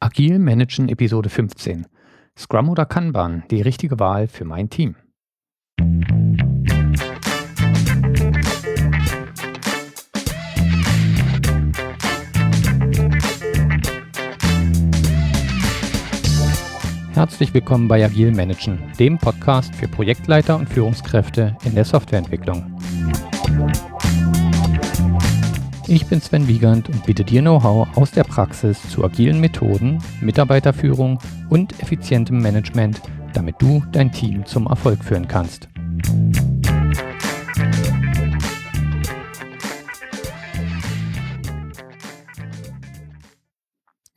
Agil Managen Episode 15. Scrum oder Kanban, die richtige Wahl für mein Team. Herzlich willkommen bei Agil Managen, dem Podcast für Projektleiter und Führungskräfte in der Softwareentwicklung. Ich bin Sven Wiegand und biete dir Know-how aus der Praxis zu agilen Methoden, Mitarbeiterführung und effizientem Management, damit du dein Team zum Erfolg führen kannst.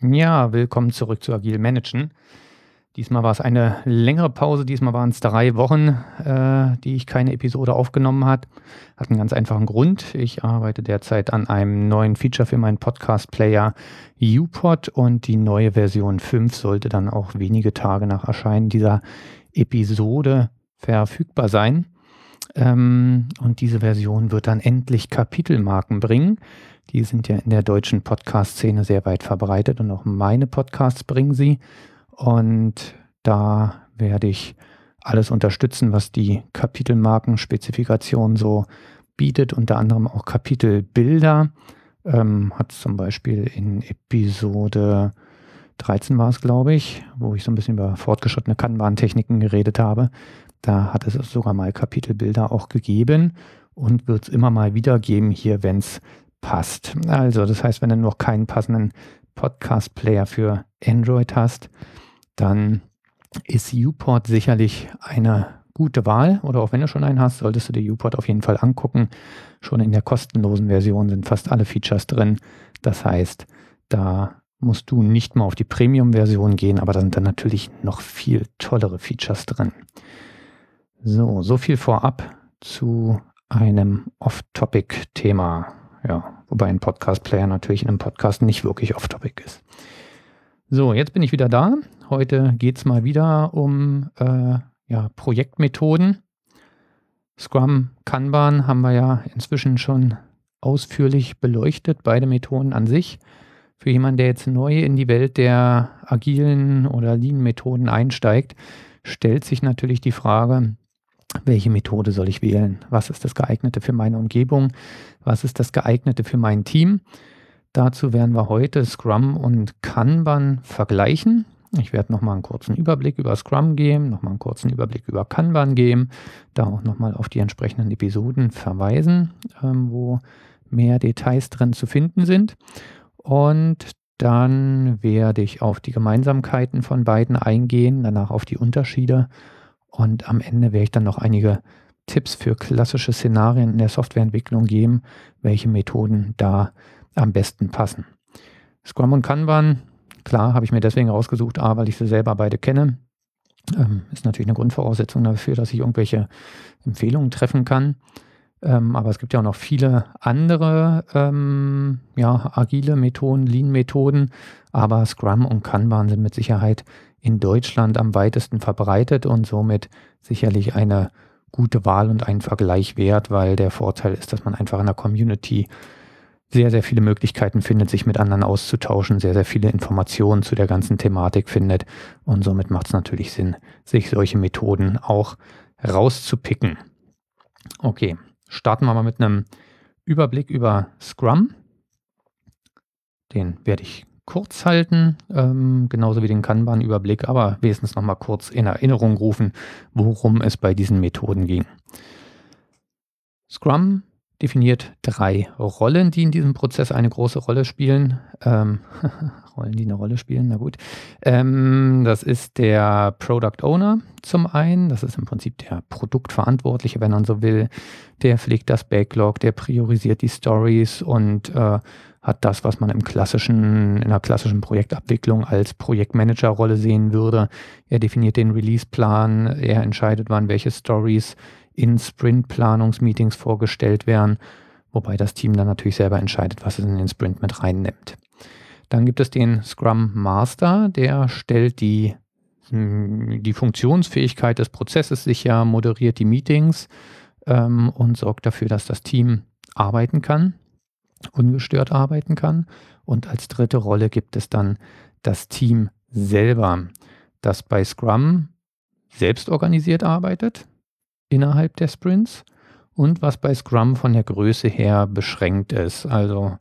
Ja, willkommen zurück zu Agil Managen. Diesmal war es eine längere Pause, diesmal waren es drei Wochen, äh, die ich keine Episode aufgenommen hat. Hat einen ganz einfachen Grund. Ich arbeite derzeit an einem neuen Feature für meinen Podcast-Player UPod und die neue Version 5 sollte dann auch wenige Tage nach Erscheinen dieser Episode verfügbar sein. Ähm, und diese Version wird dann endlich Kapitelmarken bringen. Die sind ja in der deutschen Podcast-Szene sehr weit verbreitet und auch meine Podcasts bringen sie. Und da werde ich alles unterstützen, was die Kapitelmarkenspezifikation so bietet, unter anderem auch Kapitelbilder. Ähm, hat zum Beispiel in Episode 13 war es, glaube ich, wo ich so ein bisschen über fortgeschrittene Kanban-Techniken geredet habe. Da hat es sogar mal Kapitelbilder auch gegeben und wird es immer mal wieder geben hier, wenn es passt. Also, das heißt, wenn du noch keinen passenden Podcast-Player für Android hast, dann ist Uport sicherlich eine gute Wahl. Oder auch wenn du schon einen hast, solltest du dir Uport auf jeden Fall angucken. Schon in der kostenlosen Version sind fast alle Features drin. Das heißt, da musst du nicht mal auf die Premium-Version gehen, aber da sind dann natürlich noch viel tollere Features drin. So, so viel vorab zu einem Off-Topic-Thema. Ja, wobei ein Podcast-Player natürlich in einem Podcast nicht wirklich Off-Topic ist. So, jetzt bin ich wieder da Heute geht es mal wieder um äh, ja, Projektmethoden. Scrum, Kanban haben wir ja inzwischen schon ausführlich beleuchtet, beide Methoden an sich. Für jemanden, der jetzt neu in die Welt der agilen oder Lean-Methoden einsteigt, stellt sich natürlich die Frage, welche Methode soll ich wählen? Was ist das geeignete für meine Umgebung? Was ist das geeignete für mein Team? Dazu werden wir heute Scrum und Kanban vergleichen. Ich werde nochmal einen kurzen Überblick über Scrum geben, nochmal einen kurzen Überblick über Kanban geben, da auch nochmal auf die entsprechenden Episoden verweisen, ähm, wo mehr Details drin zu finden sind. Und dann werde ich auf die Gemeinsamkeiten von beiden eingehen, danach auf die Unterschiede und am Ende werde ich dann noch einige Tipps für klassische Szenarien in der Softwareentwicklung geben, welche Methoden da am besten passen. Scrum und Kanban Klar, habe ich mir deswegen rausgesucht, A, weil ich sie selber beide kenne. Ähm, ist natürlich eine Grundvoraussetzung dafür, dass ich irgendwelche Empfehlungen treffen kann. Ähm, aber es gibt ja auch noch viele andere ähm, ja, agile Methoden, Lean-Methoden. Aber Scrum und Kanban sind mit Sicherheit in Deutschland am weitesten verbreitet und somit sicherlich eine gute Wahl und einen Vergleich wert, weil der Vorteil ist, dass man einfach in der Community sehr, sehr viele Möglichkeiten findet, sich mit anderen auszutauschen, sehr, sehr viele Informationen zu der ganzen Thematik findet. Und somit macht es natürlich Sinn, sich solche Methoden auch rauszupicken. Okay, starten wir mal mit einem Überblick über Scrum. Den werde ich kurz halten, ähm, genauso wie den Kanban-Überblick, aber wenigstens nochmal kurz in Erinnerung rufen, worum es bei diesen Methoden ging. Scrum definiert drei Rollen, die in diesem Prozess eine große Rolle spielen. Ähm, Rollen, die eine Rolle spielen, na gut. Ähm, das ist der Product Owner zum einen, das ist im Prinzip der Produktverantwortliche, wenn man so will. Der pflegt das Backlog, der priorisiert die Stories und äh, hat das, was man im klassischen, in einer klassischen Projektabwicklung als Projektmanager-Rolle sehen würde. Er definiert den Release-Plan, er entscheidet, wann welche Stories in Sprint-Planungsmeetings vorgestellt werden, wobei das Team dann natürlich selber entscheidet, was es in den Sprint mit reinnimmt. Dann gibt es den Scrum Master, der stellt die, hm, die Funktionsfähigkeit des Prozesses sicher, moderiert die Meetings ähm, und sorgt dafür, dass das Team arbeiten kann, ungestört arbeiten kann. Und als dritte Rolle gibt es dann das Team selber, das bei Scrum selbst organisiert arbeitet innerhalb der Sprints und was bei Scrum von der Größe her beschränkt ist. Also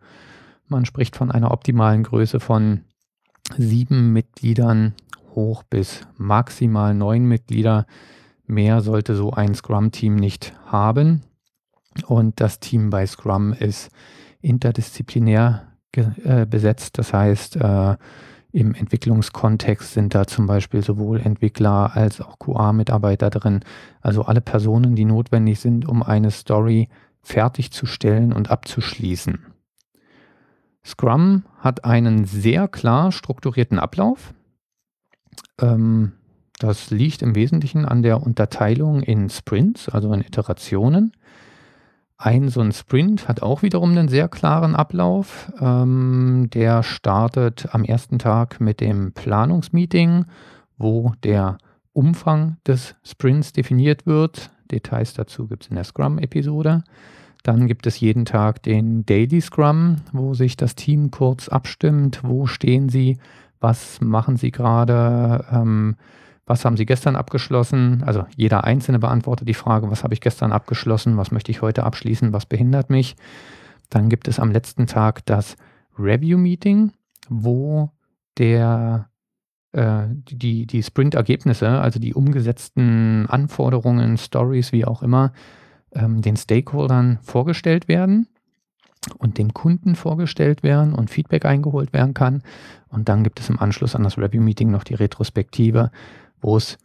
man spricht von einer optimalen Größe von sieben Mitgliedern hoch bis maximal neun Mitglieder. Mehr sollte so ein Scrum-Team nicht haben. Und das Team bei Scrum ist interdisziplinär äh, besetzt. Das heißt, äh, im Entwicklungskontext sind da zum Beispiel sowohl Entwickler als auch QA-Mitarbeiter drin. Also alle Personen, die notwendig sind, um eine Story fertigzustellen und abzuschließen. Scrum hat einen sehr klar strukturierten Ablauf. Ähm, das liegt im Wesentlichen an der Unterteilung in Sprints, also in Iterationen. Ein so ein Sprint hat auch wiederum einen sehr klaren Ablauf. Ähm, der startet am ersten Tag mit dem Planungsmeeting, wo der Umfang des Sprints definiert wird. Details dazu gibt es in der Scrum-Episode. Dann gibt es jeden Tag den Daily Scrum, wo sich das Team kurz abstimmt. Wo stehen sie? Was machen sie gerade? Ähm, was haben Sie gestern abgeschlossen? Also jeder Einzelne beantwortet die Frage, was habe ich gestern abgeschlossen? Was möchte ich heute abschließen? Was behindert mich? Dann gibt es am letzten Tag das Review-Meeting, wo der äh, die, die Sprint-Ergebnisse, also die umgesetzten Anforderungen, Stories, wie auch immer, ähm, den Stakeholdern vorgestellt werden und dem Kunden vorgestellt werden und Feedback eingeholt werden kann. Und dann gibt es im Anschluss an das Review-Meeting noch die Retrospektive, wo es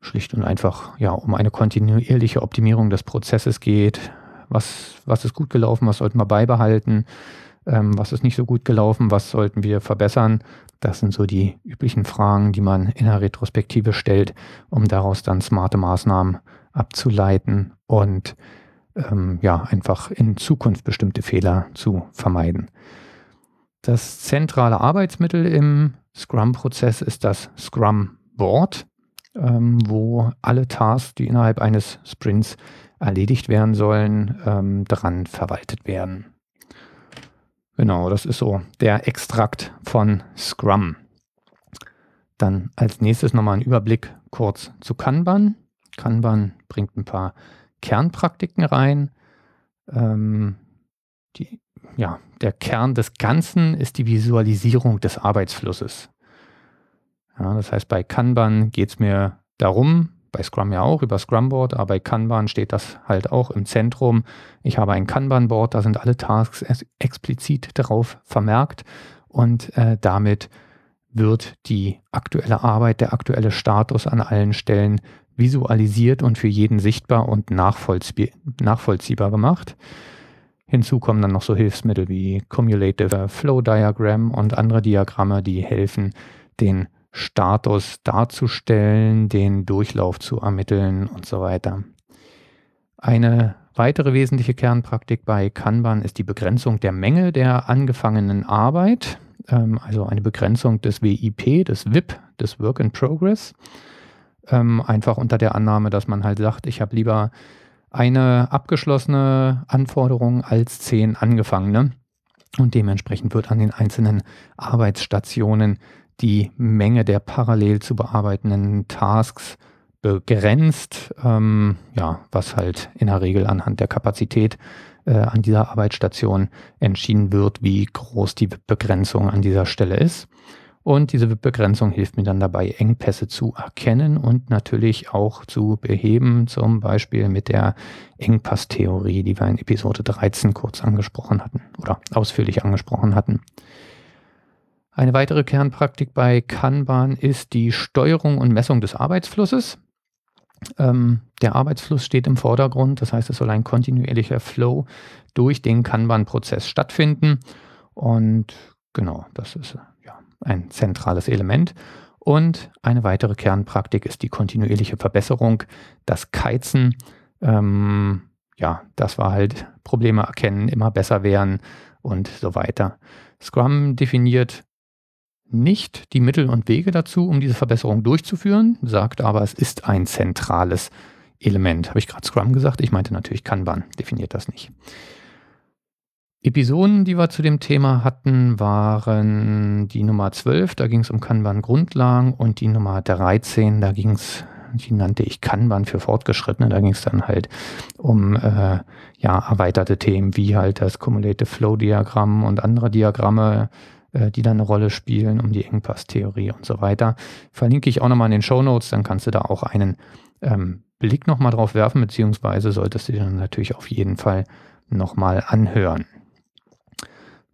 schlicht und einfach ja, um eine kontinuierliche Optimierung des Prozesses geht. Was, was ist gut gelaufen, was sollten wir beibehalten, ähm, was ist nicht so gut gelaufen, was sollten wir verbessern. Das sind so die üblichen Fragen, die man in der Retrospektive stellt, um daraus dann smarte Maßnahmen abzuleiten und ähm, ja, einfach in Zukunft bestimmte Fehler zu vermeiden. Das zentrale Arbeitsmittel im Scrum-Prozess ist das Scrum-Board ähm, wo alle Tasks, die innerhalb eines Sprints erledigt werden sollen, ähm, dran verwaltet werden. Genau, das ist so der Extrakt von Scrum. Dann als nächstes nochmal ein Überblick kurz zu Kanban. Kanban bringt ein paar Kernpraktiken rein. Ähm, die, ja, der Kern des Ganzen ist die Visualisierung des Arbeitsflusses. Ja, das heißt, bei Kanban geht es mir darum, bei Scrum ja auch über Scrumboard, aber bei Kanban steht das halt auch im Zentrum. Ich habe ein Kanban-Board, da sind alle Tasks explizit darauf vermerkt und äh, damit wird die aktuelle Arbeit, der aktuelle Status an allen Stellen visualisiert und für jeden sichtbar und nachvollzieh nachvollziehbar gemacht. Hinzu kommen dann noch so Hilfsmittel wie Cumulative Flow Diagram und andere Diagramme, die helfen, den Status darzustellen, den Durchlauf zu ermitteln und so weiter. Eine weitere wesentliche Kernpraktik bei Kanban ist die Begrenzung der Menge der angefangenen Arbeit, ähm, also eine Begrenzung des WIP, des WIP, des Work in Progress. Ähm, einfach unter der Annahme, dass man halt sagt, ich habe lieber eine abgeschlossene Anforderung als zehn angefangene. Und dementsprechend wird an den einzelnen Arbeitsstationen die Menge der parallel zu bearbeitenden Tasks begrenzt, ähm, ja, was halt in der Regel anhand der Kapazität äh, an dieser Arbeitsstation entschieden wird, wie groß die Begrenzung an dieser Stelle ist. Und diese Begrenzung hilft mir dann dabei, Engpässe zu erkennen und natürlich auch zu beheben, zum Beispiel mit der Engpasstheorie, die wir in Episode 13 kurz angesprochen hatten oder ausführlich angesprochen hatten. Eine weitere Kernpraktik bei Kanban ist die Steuerung und Messung des Arbeitsflusses. Ähm, der Arbeitsfluss steht im Vordergrund, das heißt, es soll ein kontinuierlicher Flow durch den Kanban-Prozess stattfinden. Und genau, das ist ja ein zentrales Element. Und eine weitere Kernpraktik ist die kontinuierliche Verbesserung, das Keizen. Ähm, ja, das war halt Probleme erkennen, immer besser werden und so weiter. Scrum definiert nicht die Mittel und Wege dazu, um diese Verbesserung durchzuführen, sagt aber, es ist ein zentrales Element. Habe ich gerade Scrum gesagt? Ich meinte natürlich Kanban, definiert das nicht. Episoden, die wir zu dem Thema hatten, waren die Nummer 12, da ging es um Kanban-Grundlagen und die Nummer 13, da ging es, die nannte ich Kanban für Fortgeschrittene, da ging es dann halt um äh, ja, erweiterte Themen wie halt das Cumulative Flow-Diagramm und andere Diagramme, die da eine Rolle spielen, um die Engpass-Theorie und so weiter. Verlinke ich auch nochmal in den Show Notes, dann kannst du da auch einen ähm, Blick nochmal drauf werfen, beziehungsweise solltest du dir dann natürlich auf jeden Fall nochmal anhören.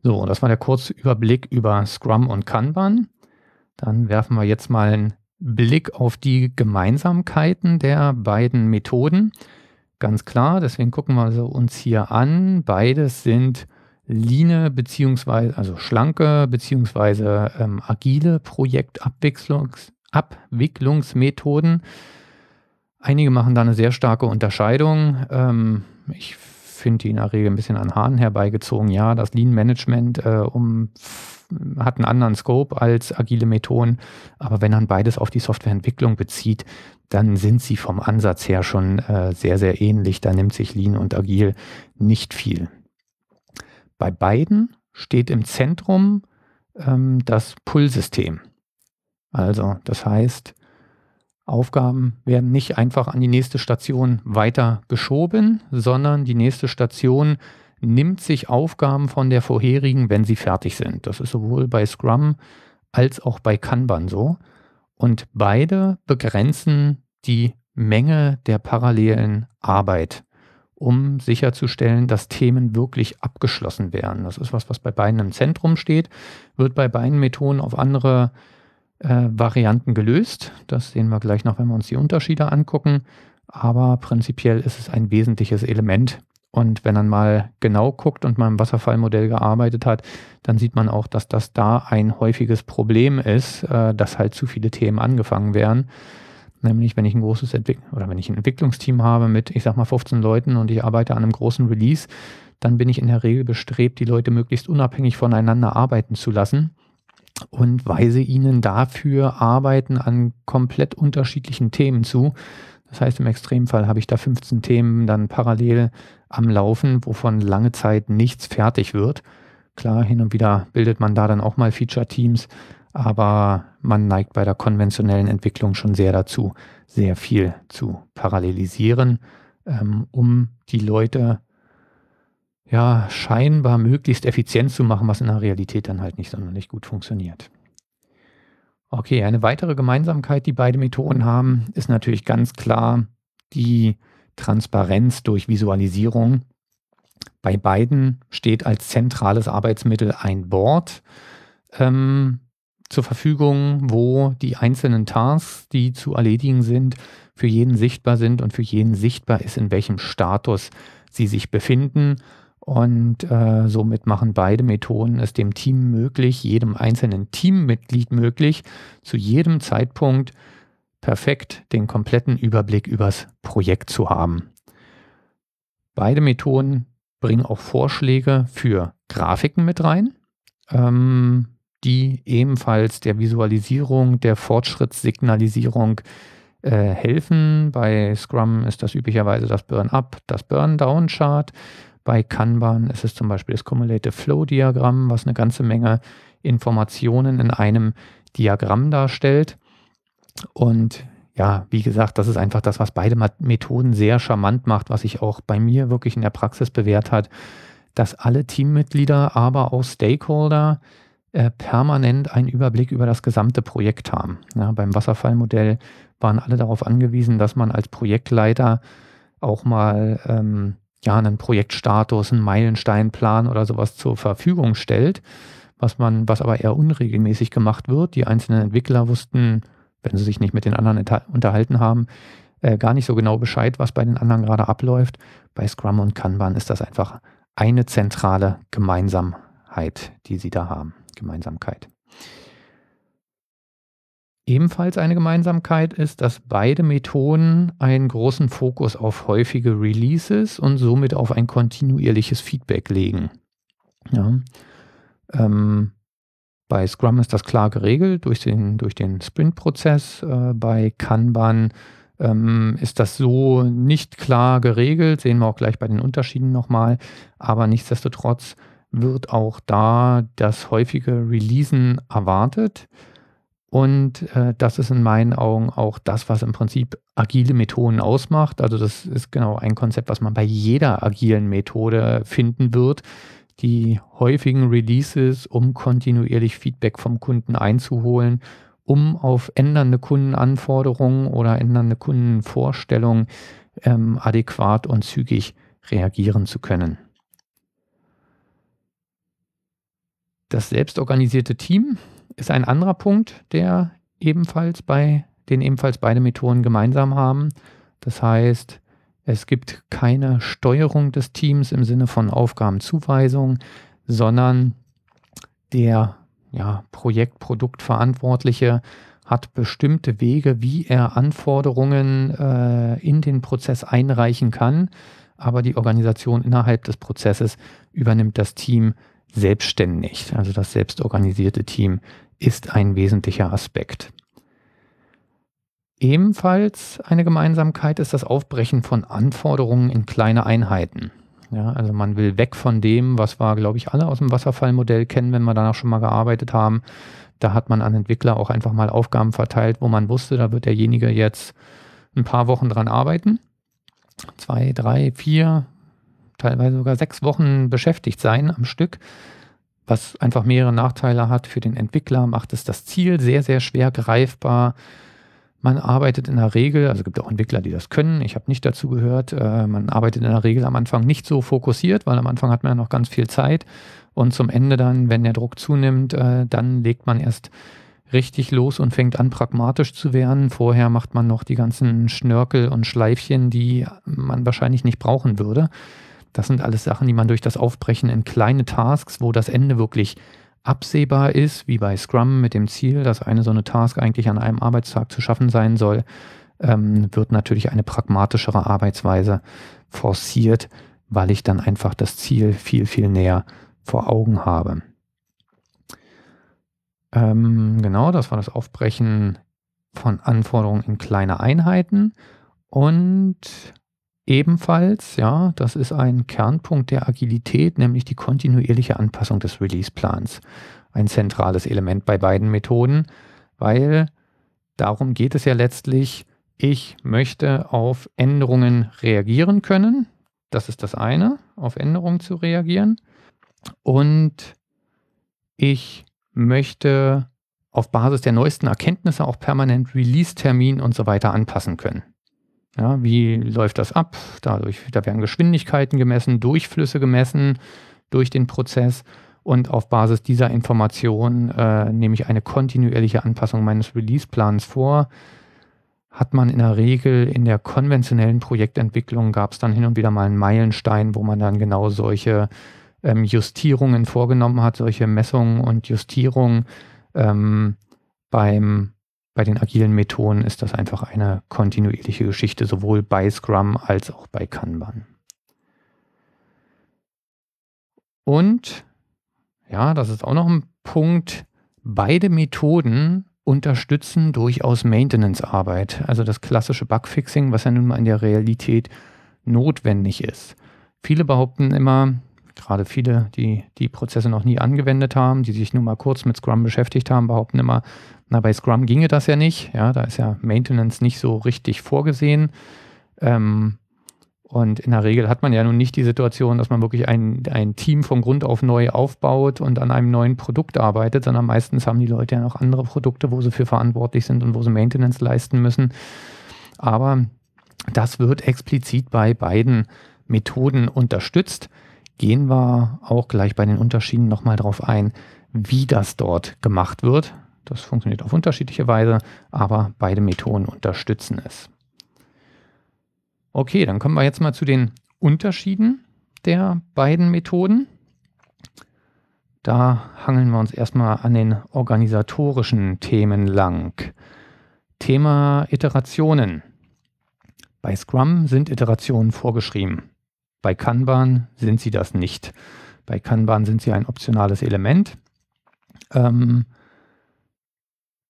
So, das war der kurze Überblick über Scrum und Kanban. Dann werfen wir jetzt mal einen Blick auf die Gemeinsamkeiten der beiden Methoden. Ganz klar, deswegen gucken wir uns hier an. Beides sind Line beziehungsweise also schlanke beziehungsweise ähm, agile Projektabwicklungsmethoden. Einige machen da eine sehr starke Unterscheidung. Ähm, ich finde die in der Regel ein bisschen an Haaren herbeigezogen. Ja, das Lean Management äh, um, hat einen anderen Scope als agile Methoden, aber wenn man beides auf die Softwareentwicklung bezieht, dann sind sie vom Ansatz her schon äh, sehr, sehr ähnlich. Da nimmt sich Lean und Agil nicht viel. Bei beiden steht im Zentrum ähm, das Pull-System. Also, das heißt, Aufgaben werden nicht einfach an die nächste Station weiter geschoben, sondern die nächste Station nimmt sich Aufgaben von der vorherigen, wenn sie fertig sind. Das ist sowohl bei Scrum als auch bei Kanban so. Und beide begrenzen die Menge der parallelen Arbeit, um sicherzustellen, dass Themen wirklich abgeschlossen werden. Das ist was, was bei beiden im Zentrum steht, wird bei beiden Methoden auf andere äh, Varianten gelöst. Das sehen wir gleich noch, wenn wir uns die Unterschiede angucken. Aber prinzipiell ist es ein wesentliches Element. Und wenn man mal genau guckt und mal im Wasserfallmodell gearbeitet hat, dann sieht man auch, dass das da ein häufiges Problem ist, äh, dass halt zu viele Themen angefangen werden. Nämlich, wenn ich ein großes Entwick oder wenn ich ein Entwicklungsteam habe mit, ich sag mal, 15 Leuten und ich arbeite an einem großen Release, dann bin ich in der Regel bestrebt, die Leute möglichst unabhängig voneinander arbeiten zu lassen und weise ihnen dafür Arbeiten an komplett unterschiedlichen Themen zu. Das heißt, im Extremfall habe ich da 15 Themen dann parallel am Laufen, wovon lange Zeit nichts fertig wird. Klar, hin und wieder bildet man da dann auch mal Feature-Teams, aber man neigt bei der konventionellen Entwicklung schon sehr dazu, sehr viel zu parallelisieren, ähm, um die Leute ja, scheinbar möglichst effizient zu machen, was in der Realität dann halt nicht sonderlich gut funktioniert. Okay, eine weitere Gemeinsamkeit, die beide Methoden haben, ist natürlich ganz klar die Transparenz durch Visualisierung. Bei beiden steht als zentrales Arbeitsmittel ein Board ähm, zur Verfügung, wo die einzelnen Tasks, die zu erledigen sind, für jeden sichtbar sind und für jeden sichtbar ist, in welchem Status sie sich befinden und äh, somit machen beide Methoden es dem Team möglich, jedem einzelnen Teammitglied möglich, zu jedem Zeitpunkt perfekt den kompletten Überblick übers Projekt zu haben. Beide Methoden bringen auch Vorschläge für Grafiken mit rein, ähm, die ebenfalls der Visualisierung, der Fortschrittssignalisierung äh, helfen. Bei Scrum ist das üblicherweise das Burn-Up, das Burn-Down-Chart. Bei Kanban ist es zum Beispiel das Cumulative Flow Diagramm, was eine ganze Menge Informationen in einem Diagramm darstellt. Und ja, wie gesagt, das ist einfach das, was beide Methoden sehr charmant macht, was sich auch bei mir wirklich in der Praxis bewährt hat, dass alle Teammitglieder, aber auch Stakeholder äh, permanent einen Überblick über das gesamte Projekt haben. Ja, beim Wasserfallmodell waren alle darauf angewiesen, dass man als Projektleiter auch mal ähm, ja, einen Projektstatus, einen Meilensteinplan oder sowas zur Verfügung stellt, was man, was aber eher unregelmäßig gemacht wird. Die einzelnen Entwickler wussten, wenn sie sich nicht mit den anderen unterhalten haben, äh, gar nicht so genau Bescheid, was bei den anderen gerade abläuft. Bei Scrum und Kanban ist das einfach eine zentrale Gemeinsamkeit, die sie da haben. Gemeinsamkeit. Ebenfalls eine Gemeinsamkeit ist, dass beide Methoden einen großen Fokus auf häufige Releases und somit auf ein kontinuierliches Feedback legen. Ja. Ähm, bei Scrum ist das klar geregelt durch den, durch den Sprint-Prozess. Äh, bei Kanban ähm, ist das so nicht klar geregelt, sehen wir auch gleich bei den Unterschieden nochmal. Aber nichtsdestotrotz wird auch da das häufige Releasen erwartet. Und äh, das ist in meinen Augen auch das, was im Prinzip agile Methoden ausmacht. Also das ist genau ein Konzept, was man bei jeder agilen Methode finden wird. Die häufigen Releases, um kontinuierlich Feedback vom Kunden einzuholen, um auf ändernde Kundenanforderungen oder ändernde Kundenvorstellungen ähm, adäquat und zügig reagieren zu können. Das selbstorganisierte Team ist ein anderer Punkt, der ebenfalls bei, den ebenfalls beide Methoden gemeinsam haben. Das heißt, es gibt keine Steuerung des Teams im Sinne von Aufgabenzuweisung, sondern der ja, Projekt, Produktverantwortliche hat bestimmte Wege, wie er Anforderungen äh, in den Prozess einreichen kann, aber die Organisation innerhalb des Prozesses übernimmt das Team selbstständig. Also das selbstorganisierte Team ist ein wesentlicher Aspekt. Ebenfalls eine Gemeinsamkeit ist das Aufbrechen von Anforderungen in kleine Einheiten. Ja, also man will weg von dem, was wir, glaube ich, alle aus dem Wasserfallmodell kennen, wenn wir danach schon mal gearbeitet haben. Da hat man an Entwickler auch einfach mal Aufgaben verteilt, wo man wusste, da wird derjenige jetzt ein paar Wochen dran arbeiten. Zwei, drei, vier, teilweise sogar sechs Wochen beschäftigt sein am Stück was einfach mehrere Nachteile hat für den Entwickler, macht es das Ziel sehr, sehr schwer greifbar. Man arbeitet in der Regel, also es gibt auch Entwickler, die das können, ich habe nicht dazu gehört, äh, man arbeitet in der Regel am Anfang nicht so fokussiert, weil am Anfang hat man ja noch ganz viel Zeit und zum Ende dann, wenn der Druck zunimmt, äh, dann legt man erst richtig los und fängt an, pragmatisch zu werden. Vorher macht man noch die ganzen Schnörkel und Schleifchen, die man wahrscheinlich nicht brauchen würde. Das sind alles Sachen, die man durch das Aufbrechen in kleine Tasks, wo das Ende wirklich absehbar ist, wie bei Scrum mit dem Ziel, dass eine so eine Task eigentlich an einem Arbeitstag zu schaffen sein soll, ähm, wird natürlich eine pragmatischere Arbeitsweise forciert, weil ich dann einfach das Ziel viel, viel näher vor Augen habe. Ähm, genau, das war das Aufbrechen von Anforderungen in kleine Einheiten. Und Ebenfalls, ja, das ist ein Kernpunkt der Agilität, nämlich die kontinuierliche Anpassung des Release-Plans. Ein zentrales Element bei beiden Methoden, weil darum geht es ja letztlich, ich möchte auf Änderungen reagieren können. Das ist das eine, auf Änderungen zu reagieren. Und ich möchte auf Basis der neuesten Erkenntnisse auch permanent Release-Termin und so weiter anpassen können. Ja, wie läuft das ab? Dadurch, da werden Geschwindigkeiten gemessen, Durchflüsse gemessen durch den Prozess und auf Basis dieser Information äh, nehme ich eine kontinuierliche Anpassung meines Release-Plans vor. Hat man in der Regel in der konventionellen Projektentwicklung gab es dann hin und wieder mal einen Meilenstein, wo man dann genau solche ähm, Justierungen vorgenommen hat, solche Messungen und Justierungen ähm, beim bei den agilen Methoden ist das einfach eine kontinuierliche Geschichte, sowohl bei Scrum als auch bei Kanban. Und ja, das ist auch noch ein Punkt. Beide Methoden unterstützen durchaus Maintenance-Arbeit, also das klassische Bugfixing, was ja nun mal in der Realität notwendig ist. Viele behaupten immer, gerade viele, die die Prozesse noch nie angewendet haben, die sich nur mal kurz mit Scrum beschäftigt haben, behaupten immer, na, bei Scrum ginge das ja nicht. Ja, da ist ja Maintenance nicht so richtig vorgesehen. Ähm, und in der Regel hat man ja nun nicht die Situation, dass man wirklich ein, ein Team vom Grund auf neu aufbaut und an einem neuen Produkt arbeitet, sondern meistens haben die Leute ja noch andere Produkte, wo sie für verantwortlich sind und wo sie Maintenance leisten müssen. Aber das wird explizit bei beiden Methoden unterstützt. Gehen wir auch gleich bei den Unterschieden nochmal drauf ein, wie das dort gemacht wird. Das funktioniert auf unterschiedliche Weise, aber beide Methoden unterstützen es. Okay, dann kommen wir jetzt mal zu den Unterschieden der beiden Methoden. Da hangeln wir uns erstmal an den organisatorischen Themen lang. Thema Iterationen. Bei Scrum sind Iterationen vorgeschrieben. Bei Kanban sind sie das nicht. Bei Kanban sind sie ein optionales Element. Ähm,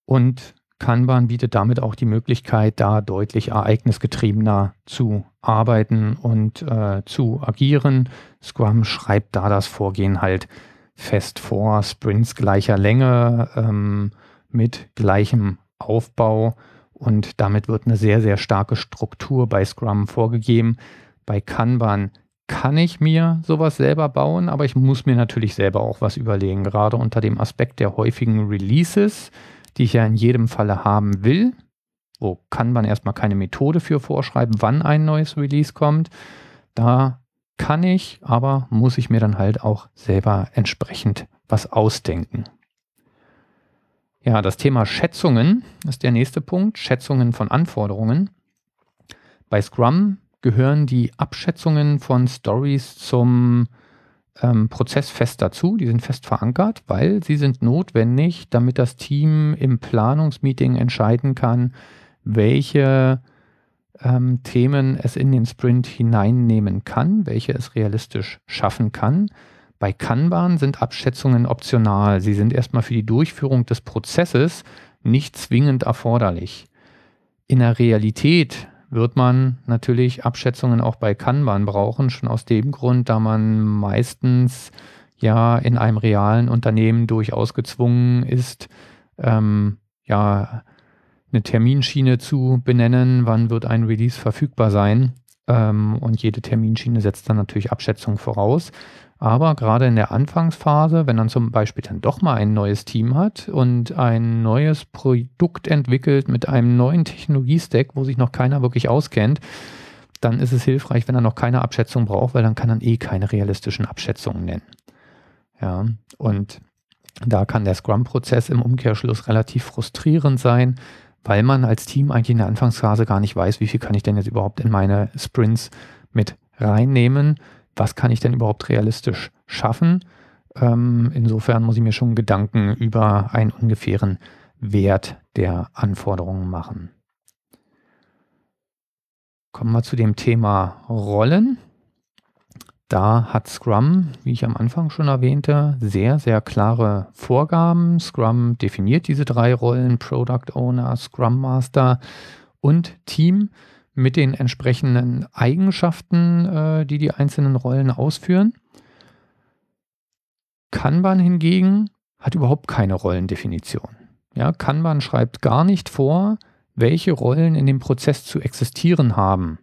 und Kanban bietet damit auch die Möglichkeit, da deutlich ereignisgetriebener zu arbeiten und äh, zu agieren. Scrum schreibt da das Vorgehen halt fest vor, Sprints gleicher Länge ähm, mit gleichem Aufbau und damit wird eine sehr, sehr starke Struktur bei Scrum vorgegeben. Bei Kanban kann ich mir sowas selber bauen, aber ich muss mir natürlich selber auch was überlegen, gerade unter dem Aspekt der häufigen Releases die ich ja in jedem Falle haben will. Wo kann man erstmal keine Methode für vorschreiben, wann ein neues Release kommt. Da kann ich, aber muss ich mir dann halt auch selber entsprechend was ausdenken. Ja, das Thema Schätzungen ist der nächste Punkt. Schätzungen von Anforderungen. Bei Scrum gehören die Abschätzungen von Stories zum ähm, Prozess fest dazu, die sind fest verankert, weil sie sind notwendig, damit das Team im Planungsmeeting entscheiden kann, welche ähm, Themen es in den Sprint hineinnehmen kann, welche es realistisch schaffen kann. Bei Kanban sind Abschätzungen optional. Sie sind erstmal für die Durchführung des Prozesses nicht zwingend erforderlich. In der Realität wird man natürlich Abschätzungen auch bei Kanban brauchen, schon aus dem Grund, da man meistens ja in einem realen Unternehmen durchaus gezwungen ist, ähm, ja, eine Terminschiene zu benennen, wann wird ein Release verfügbar sein. Ähm, und jede Terminschiene setzt dann natürlich Abschätzungen voraus. Aber gerade in der Anfangsphase, wenn man zum Beispiel dann doch mal ein neues Team hat und ein neues Produkt entwickelt mit einem neuen Technologiestack, wo sich noch keiner wirklich auskennt, dann ist es hilfreich, wenn er noch keine Abschätzung braucht, weil dann kann er eh keine realistischen Abschätzungen nennen. Ja, und da kann der Scrum-Prozess im Umkehrschluss relativ frustrierend sein, weil man als Team eigentlich in der Anfangsphase gar nicht weiß, wie viel kann ich denn jetzt überhaupt in meine Sprints mit reinnehmen was kann ich denn überhaupt realistisch schaffen. Ähm, insofern muss ich mir schon Gedanken über einen ungefähren Wert der Anforderungen machen. Kommen wir zu dem Thema Rollen. Da hat Scrum, wie ich am Anfang schon erwähnte, sehr, sehr klare Vorgaben. Scrum definiert diese drei Rollen, Product Owner, Scrum Master und Team mit den entsprechenden Eigenschaften, äh, die die einzelnen Rollen ausführen. Kanban hingegen hat überhaupt keine Rollendefinition. Ja, Kanban schreibt gar nicht vor, welche Rollen in dem Prozess zu existieren haben.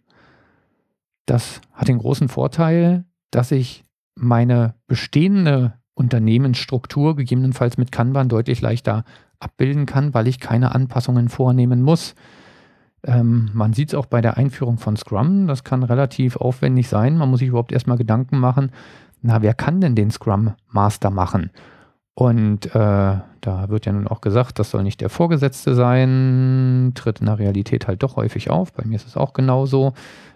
Das hat den großen Vorteil, dass ich meine bestehende Unternehmensstruktur gegebenenfalls mit Kanban deutlich leichter abbilden kann, weil ich keine Anpassungen vornehmen muss. Ähm, man sieht es auch bei der Einführung von Scrum. Das kann relativ aufwendig sein. Man muss sich überhaupt erstmal Gedanken machen, na, wer kann denn den Scrum Master machen? Und äh, da wird ja nun auch gesagt, das soll nicht der Vorgesetzte sein, tritt in der Realität halt doch häufig auf. Bei mir ist es auch genauso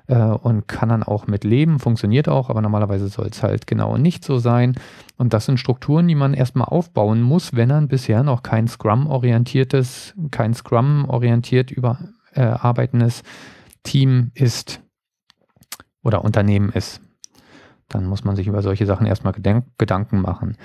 äh, und kann dann auch mit leben, funktioniert auch, aber normalerweise soll es halt genau nicht so sein. Und das sind Strukturen, die man erstmal aufbauen muss, wenn man bisher noch kein Scrum-orientiertes, kein Scrum-orientiert über äh, arbeitendes Team ist oder Unternehmen ist. Dann muss man sich über solche Sachen erstmal Gedanken machen.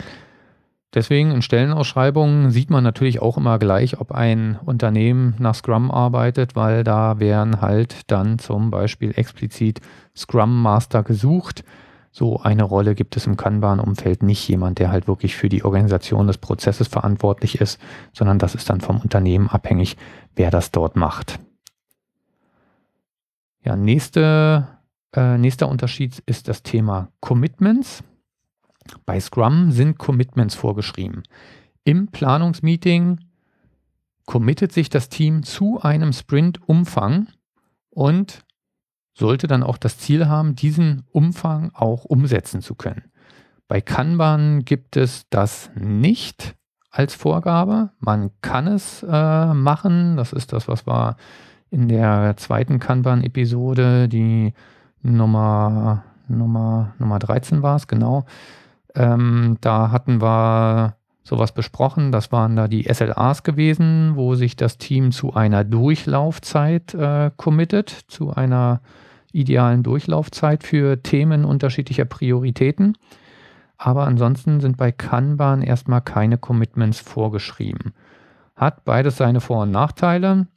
Deswegen in Stellenausschreibungen sieht man natürlich auch immer gleich, ob ein Unternehmen nach Scrum arbeitet, weil da wären halt dann zum Beispiel explizit Scrum Master gesucht. So eine Rolle gibt es im Kanban-Umfeld nicht jemand, der halt wirklich für die Organisation des Prozesses verantwortlich ist, sondern das ist dann vom Unternehmen abhängig, wer das dort macht. Ja, nächste, äh, nächster Unterschied ist das Thema Commitments. Bei Scrum sind Commitments vorgeschrieben. Im Planungsmeeting committet sich das Team zu einem Sprint-Umfang und sollte dann auch das Ziel haben, diesen Umfang auch umsetzen zu können. Bei Kanban gibt es das nicht als Vorgabe. Man kann es äh, machen. Das ist das, was wir in der zweiten Kanban-Episode, die Nummer, Nummer, Nummer 13 war es, genau. Ähm, da hatten wir sowas besprochen. Das waren da die SLAs gewesen, wo sich das Team zu einer Durchlaufzeit äh, committet, zu einer idealen Durchlaufzeit für Themen unterschiedlicher Prioritäten. Aber ansonsten sind bei Kanban erstmal keine Commitments vorgeschrieben. Hat beides seine Vor- und Nachteile.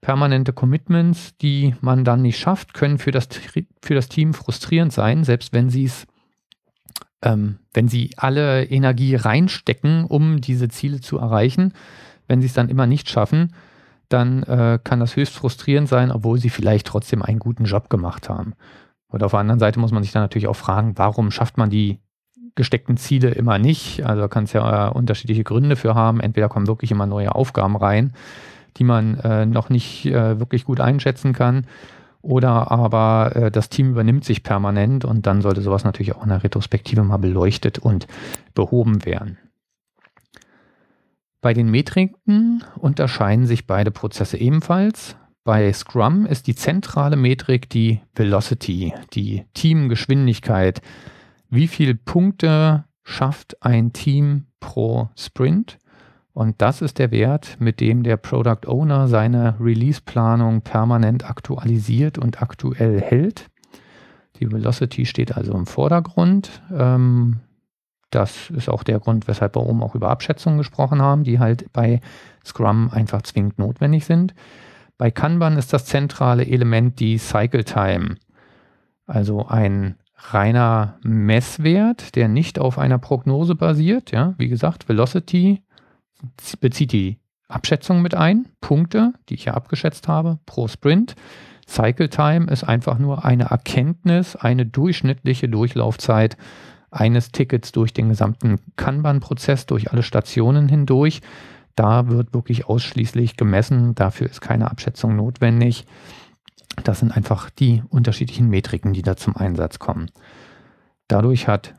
Permanente Commitments, die man dann nicht schafft, können für das, für das Team frustrierend sein, selbst wenn sie es, ähm, wenn sie alle Energie reinstecken, um diese Ziele zu erreichen. Wenn sie es dann immer nicht schaffen, dann äh, kann das höchst frustrierend sein, obwohl sie vielleicht trotzdem einen guten Job gemacht haben. Und auf der anderen Seite muss man sich dann natürlich auch fragen, warum schafft man die gesteckten Ziele immer nicht? Also kann es ja äh, unterschiedliche Gründe für haben. Entweder kommen wirklich immer neue Aufgaben rein, die man äh, noch nicht äh, wirklich gut einschätzen kann. Oder aber äh, das Team übernimmt sich permanent und dann sollte sowas natürlich auch in der Retrospektive mal beleuchtet und behoben werden. Bei den Metriken unterscheiden sich beide Prozesse ebenfalls. Bei Scrum ist die zentrale Metrik die Velocity, die Teamgeschwindigkeit. Wie viele Punkte schafft ein Team pro Sprint? Und das ist der Wert, mit dem der Product Owner seine Release-Planung permanent aktualisiert und aktuell hält. Die Velocity steht also im Vordergrund. Ähm, das ist auch der Grund, weshalb wir oben auch über Abschätzungen gesprochen haben, die halt bei Scrum einfach zwingend notwendig sind. Bei Kanban ist das zentrale Element die Cycle Time, also ein reiner Messwert, der nicht auf einer Prognose basiert. Ja, wie gesagt, Velocity bezieht die Abschätzung mit ein, Punkte, die ich ja abgeschätzt habe, pro Sprint. Cycle Time ist einfach nur eine Erkenntnis, eine durchschnittliche Durchlaufzeit eines Tickets durch den gesamten Kanban-Prozess, durch alle Stationen hindurch. Da wird wirklich ausschließlich gemessen. Dafür ist keine Abschätzung notwendig. Das sind einfach die unterschiedlichen Metriken, die da zum Einsatz kommen. Dadurch hat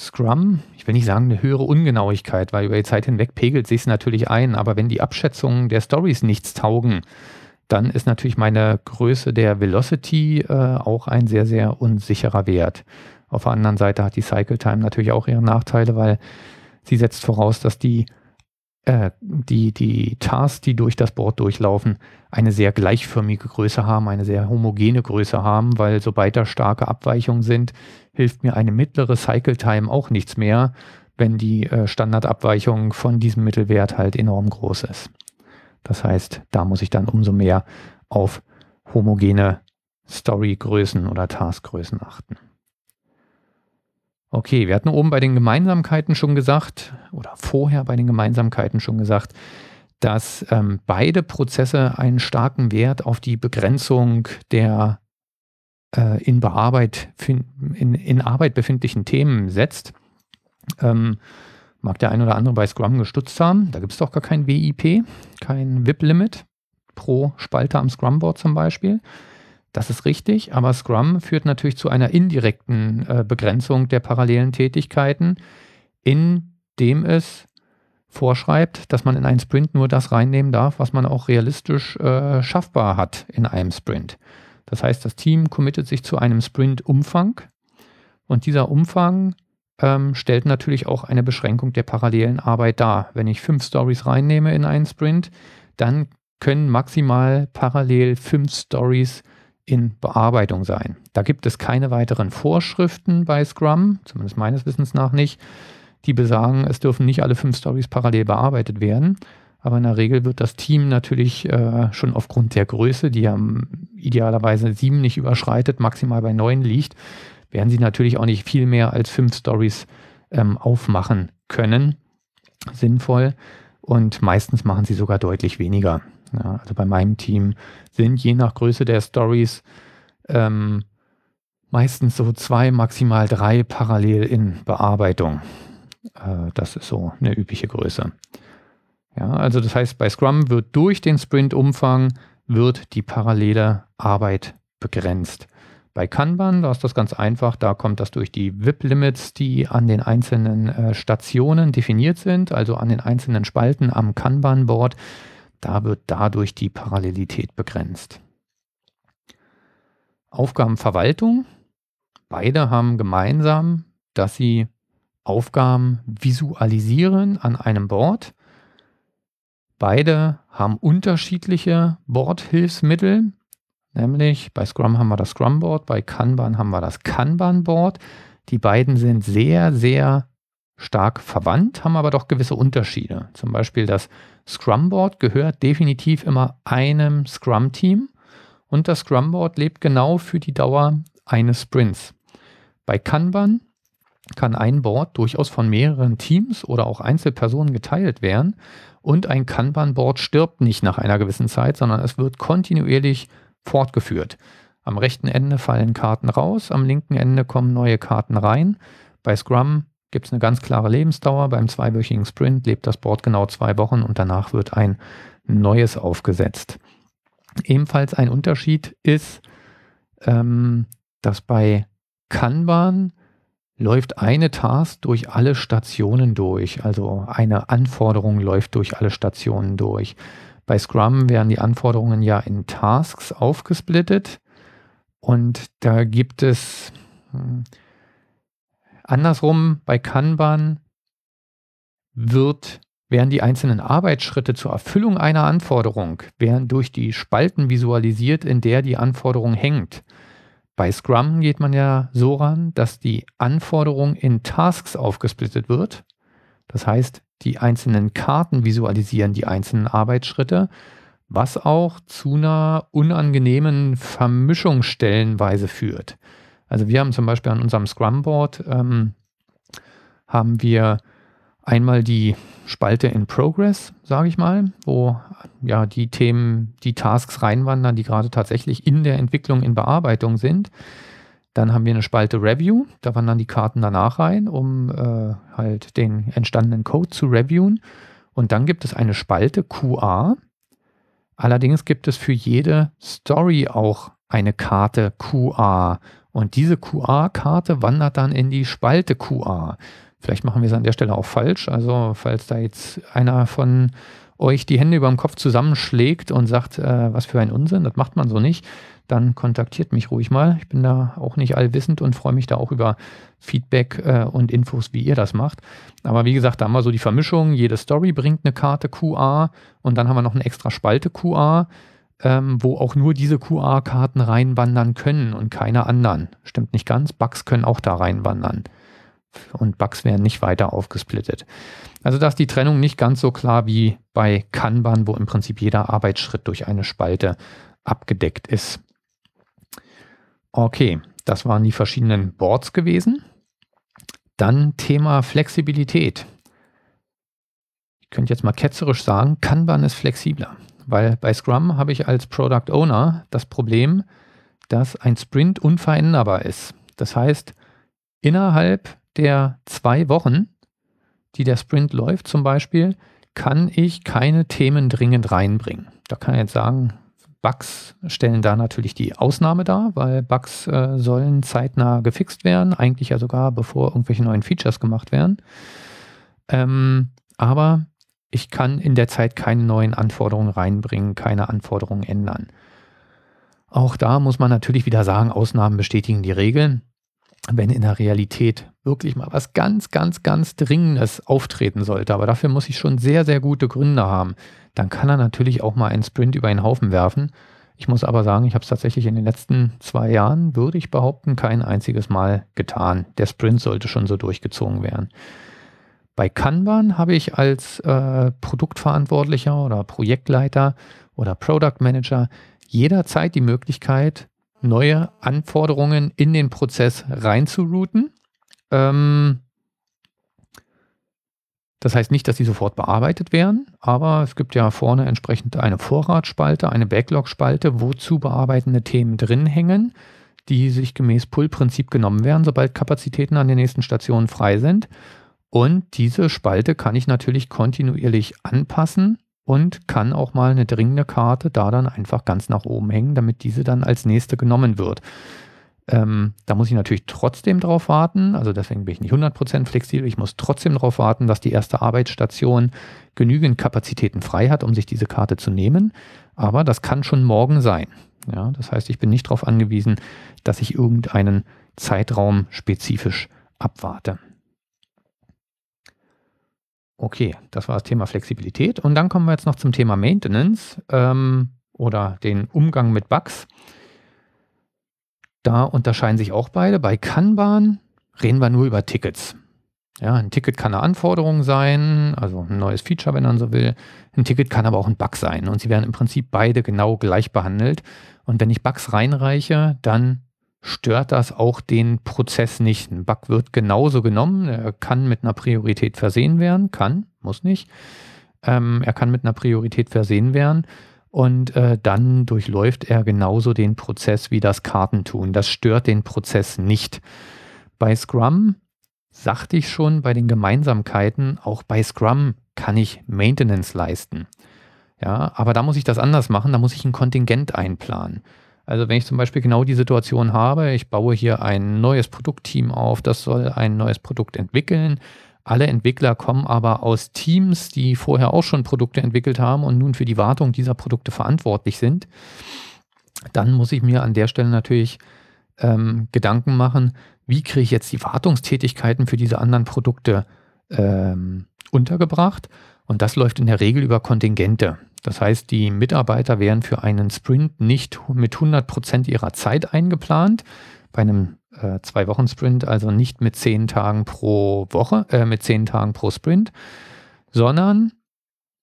Scrum, ich will nicht sagen eine höhere Ungenauigkeit, weil über die Zeit hinweg pegelt sich es natürlich ein, aber wenn die Abschätzungen der Stories nichts taugen, dann ist natürlich meine Größe der Velocity äh, auch ein sehr, sehr unsicherer Wert. Auf der anderen Seite hat die Cycle Time natürlich auch ihre Nachteile, weil sie setzt voraus, dass die, äh, die, die Tasks, die durch das Board durchlaufen, eine sehr gleichförmige Größe haben, eine sehr homogene Größe haben, weil sobald da starke Abweichungen sind, hilft mir eine mittlere Cycle Time auch nichts mehr, wenn die äh, Standardabweichung von diesem Mittelwert halt enorm groß ist. Das heißt, da muss ich dann umso mehr auf homogene Storygrößen oder Taskgrößen achten. Okay, wir hatten oben bei den Gemeinsamkeiten schon gesagt, oder vorher bei den Gemeinsamkeiten schon gesagt, dass ähm, beide Prozesse einen starken Wert auf die Begrenzung der äh, in, Bearbeit, in, in, Arbeit befindlichen Themen setzt. Ähm, mag der ein oder andere bei Scrum gestutzt haben. Da gibt es doch gar kein WIP, kein WIP-Limit pro Spalte am Scrum-Board zum Beispiel. Das ist richtig, aber Scrum führt natürlich zu einer indirekten äh, Begrenzung der parallelen Tätigkeiten, indem es vorschreibt, dass man in einen Sprint nur das reinnehmen darf, was man auch realistisch äh, schaffbar hat in einem Sprint. Das heißt, das Team committet sich zu einem Sprint-Umfang und dieser Umfang ähm, stellt natürlich auch eine Beschränkung der parallelen Arbeit dar. Wenn ich fünf Stories reinnehme in einen Sprint, dann können maximal parallel fünf Stories in Bearbeitung sein. Da gibt es keine weiteren Vorschriften bei Scrum, zumindest meines Wissens nach nicht, die besagen, es dürfen nicht alle fünf Stories parallel bearbeitet werden. Aber in der Regel wird das Team natürlich äh, schon aufgrund der Größe, die ja idealerweise sieben nicht überschreitet, maximal bei neun liegt, werden sie natürlich auch nicht viel mehr als fünf Stories ähm, aufmachen können. Sinnvoll. Und meistens machen sie sogar deutlich weniger. Ja, also bei meinem Team sind je nach Größe der Stories ähm, meistens so zwei, maximal drei parallel in Bearbeitung. Äh, das ist so eine übliche Größe. Ja, also das heißt, bei Scrum wird durch den Sprint-Umfang wird die parallele Arbeit begrenzt. Bei Kanban, da ist das ganz einfach, da kommt das durch die VIP-Limits, die an den einzelnen äh, Stationen definiert sind, also an den einzelnen Spalten am Kanban-Board. Da wird dadurch die Parallelität begrenzt. Aufgabenverwaltung. Beide haben gemeinsam, dass sie Aufgaben visualisieren an einem Board. Beide haben unterschiedliche Board-Hilfsmittel, nämlich bei Scrum haben wir das Scrum-Board, bei Kanban haben wir das Kanban-Board. Die beiden sind sehr, sehr stark verwandt, haben aber doch gewisse Unterschiede. Zum Beispiel das Scrum-Board gehört definitiv immer einem Scrum-Team und das Scrum-Board lebt genau für die Dauer eines Sprints. Bei Kanban kann ein Board durchaus von mehreren Teams oder auch Einzelpersonen geteilt werden und ein Kanban-Board stirbt nicht nach einer gewissen Zeit, sondern es wird kontinuierlich fortgeführt. Am rechten Ende fallen Karten raus, am linken Ende kommen neue Karten rein. Bei Scrum gibt es eine ganz klare Lebensdauer. Beim zweiwöchigen Sprint lebt das Board genau zwei Wochen und danach wird ein neues aufgesetzt. Ebenfalls ein Unterschied ist, ähm, dass bei Kanban läuft eine Task durch alle Stationen durch. Also eine Anforderung läuft durch alle Stationen durch. Bei Scrum werden die Anforderungen ja in Tasks aufgesplittet und da gibt es hm, andersrum bei Kanban wird werden die einzelnen Arbeitsschritte zur Erfüllung einer Anforderung werden durch die Spalten visualisiert, in der die Anforderung hängt. Bei Scrum geht man ja so ran, dass die Anforderung in Tasks aufgesplittet wird. Das heißt, die einzelnen Karten visualisieren die einzelnen Arbeitsschritte, was auch zu einer unangenehmen Vermischung stellenweise führt. Also wir haben zum Beispiel an unserem Scrum-Board ähm, haben wir einmal die Spalte in Progress, sage ich mal, wo ja die Themen, die Tasks reinwandern, die gerade tatsächlich in der Entwicklung, in Bearbeitung sind. Dann haben wir eine Spalte Review, da wandern die Karten danach rein, um äh, halt den entstandenen Code zu reviewen. Und dann gibt es eine Spalte QA. Allerdings gibt es für jede Story auch eine Karte QA. Und diese QA-Karte wandert dann in die Spalte QA. Vielleicht machen wir es an der Stelle auch falsch. Also falls da jetzt einer von euch die Hände über dem Kopf zusammenschlägt und sagt, äh, was für ein Unsinn, das macht man so nicht, dann kontaktiert mich ruhig mal. Ich bin da auch nicht allwissend und freue mich da auch über Feedback äh, und Infos, wie ihr das macht. Aber wie gesagt, da haben wir so die Vermischung. Jede Story bringt eine Karte QA und dann haben wir noch eine extra Spalte QA, ähm, wo auch nur diese QA-Karten reinwandern können und keine anderen. Stimmt nicht ganz. Bugs können auch da reinwandern und Bugs werden nicht weiter aufgesplittet. Also da ist die Trennung nicht ganz so klar wie bei Kanban, wo im Prinzip jeder Arbeitsschritt durch eine Spalte abgedeckt ist. Okay, das waren die verschiedenen Boards gewesen. Dann Thema Flexibilität. Ich könnte jetzt mal ketzerisch sagen, Kanban ist flexibler, weil bei Scrum habe ich als Product Owner das Problem, dass ein Sprint unveränderbar ist. Das heißt, innerhalb der zwei Wochen, die der Sprint läuft zum Beispiel, kann ich keine Themen dringend reinbringen. Da kann ich jetzt sagen, Bugs stellen da natürlich die Ausnahme dar, weil Bugs äh, sollen zeitnah gefixt werden, eigentlich ja sogar bevor irgendwelche neuen Features gemacht werden. Ähm, aber ich kann in der Zeit keine neuen Anforderungen reinbringen, keine Anforderungen ändern. Auch da muss man natürlich wieder sagen, Ausnahmen bestätigen die Regeln wenn in der Realität wirklich mal was ganz, ganz, ganz Dringendes auftreten sollte, aber dafür muss ich schon sehr, sehr gute Gründe haben, dann kann er natürlich auch mal einen Sprint über einen Haufen werfen. Ich muss aber sagen, ich habe es tatsächlich in den letzten zwei Jahren, würde ich behaupten, kein einziges Mal getan. Der Sprint sollte schon so durchgezogen werden. Bei Kanban habe ich als äh, Produktverantwortlicher oder Projektleiter oder Product Manager jederzeit die Möglichkeit, neue Anforderungen in den Prozess reinzurouten. Ähm, das heißt nicht, dass sie sofort bearbeitet werden, aber es gibt ja vorne entsprechend eine Vorratsspalte, eine Backlog-Spalte, wo zu bearbeitende Themen drin hängen, die sich gemäß Pull-Prinzip genommen werden, sobald Kapazitäten an den nächsten Stationen frei sind. Und diese Spalte kann ich natürlich kontinuierlich anpassen und kann auch mal eine dringende Karte da dann einfach ganz nach oben hängen, damit diese dann als nächste genommen wird. Ähm, da muss ich natürlich trotzdem drauf warten, also deswegen bin ich nicht 100% flexibel, ich muss trotzdem darauf warten, dass die erste Arbeitsstation genügend Kapazitäten frei hat, um sich diese Karte zu nehmen, aber das kann schon morgen sein. Ja, das heißt, ich bin nicht darauf angewiesen, dass ich irgendeinen Zeitraum spezifisch abwarte. Okay, das war das Thema Flexibilität. Und dann kommen wir jetzt noch zum Thema Maintenance ähm, oder den Umgang mit Bugs. Da unterscheiden sich auch beide. Bei Kanban reden wir nur über Tickets. Ja, ein Ticket kann eine Anforderung sein, also ein neues Feature, wenn man so will. Ein Ticket kann aber auch ein Bug sein und sie werden im Prinzip beide genau gleich behandelt. Und wenn ich Bugs reinreiche, dann stört das auch den Prozess nicht. Ein Bug wird genauso genommen, er kann mit einer Priorität versehen werden, kann, muss nicht. Ähm, er kann mit einer Priorität versehen werden und äh, dann durchläuft er genauso den Prozess wie das Kartentun. Das stört den Prozess nicht. Bei Scrum sagte ich schon bei den Gemeinsamkeiten, auch bei Scrum kann ich Maintenance leisten. Ja, aber da muss ich das anders machen, da muss ich ein Kontingent einplanen. Also wenn ich zum Beispiel genau die Situation habe, ich baue hier ein neues Produktteam auf, das soll ein neues Produkt entwickeln. Alle Entwickler kommen aber aus Teams, die vorher auch schon Produkte entwickelt haben und nun für die Wartung dieser Produkte verantwortlich sind. Dann muss ich mir an der Stelle natürlich ähm, Gedanken machen, wie kriege ich jetzt die Wartungstätigkeiten für diese anderen Produkte ähm, untergebracht. Und das läuft in der Regel über Kontingente. Das heißt, die Mitarbeiter werden für einen Sprint nicht mit 100 Prozent ihrer Zeit eingeplant. Bei einem äh, Zwei-Wochen-Sprint also nicht mit 10 Tagen pro Woche, äh, mit 10 Tagen pro Sprint, sondern,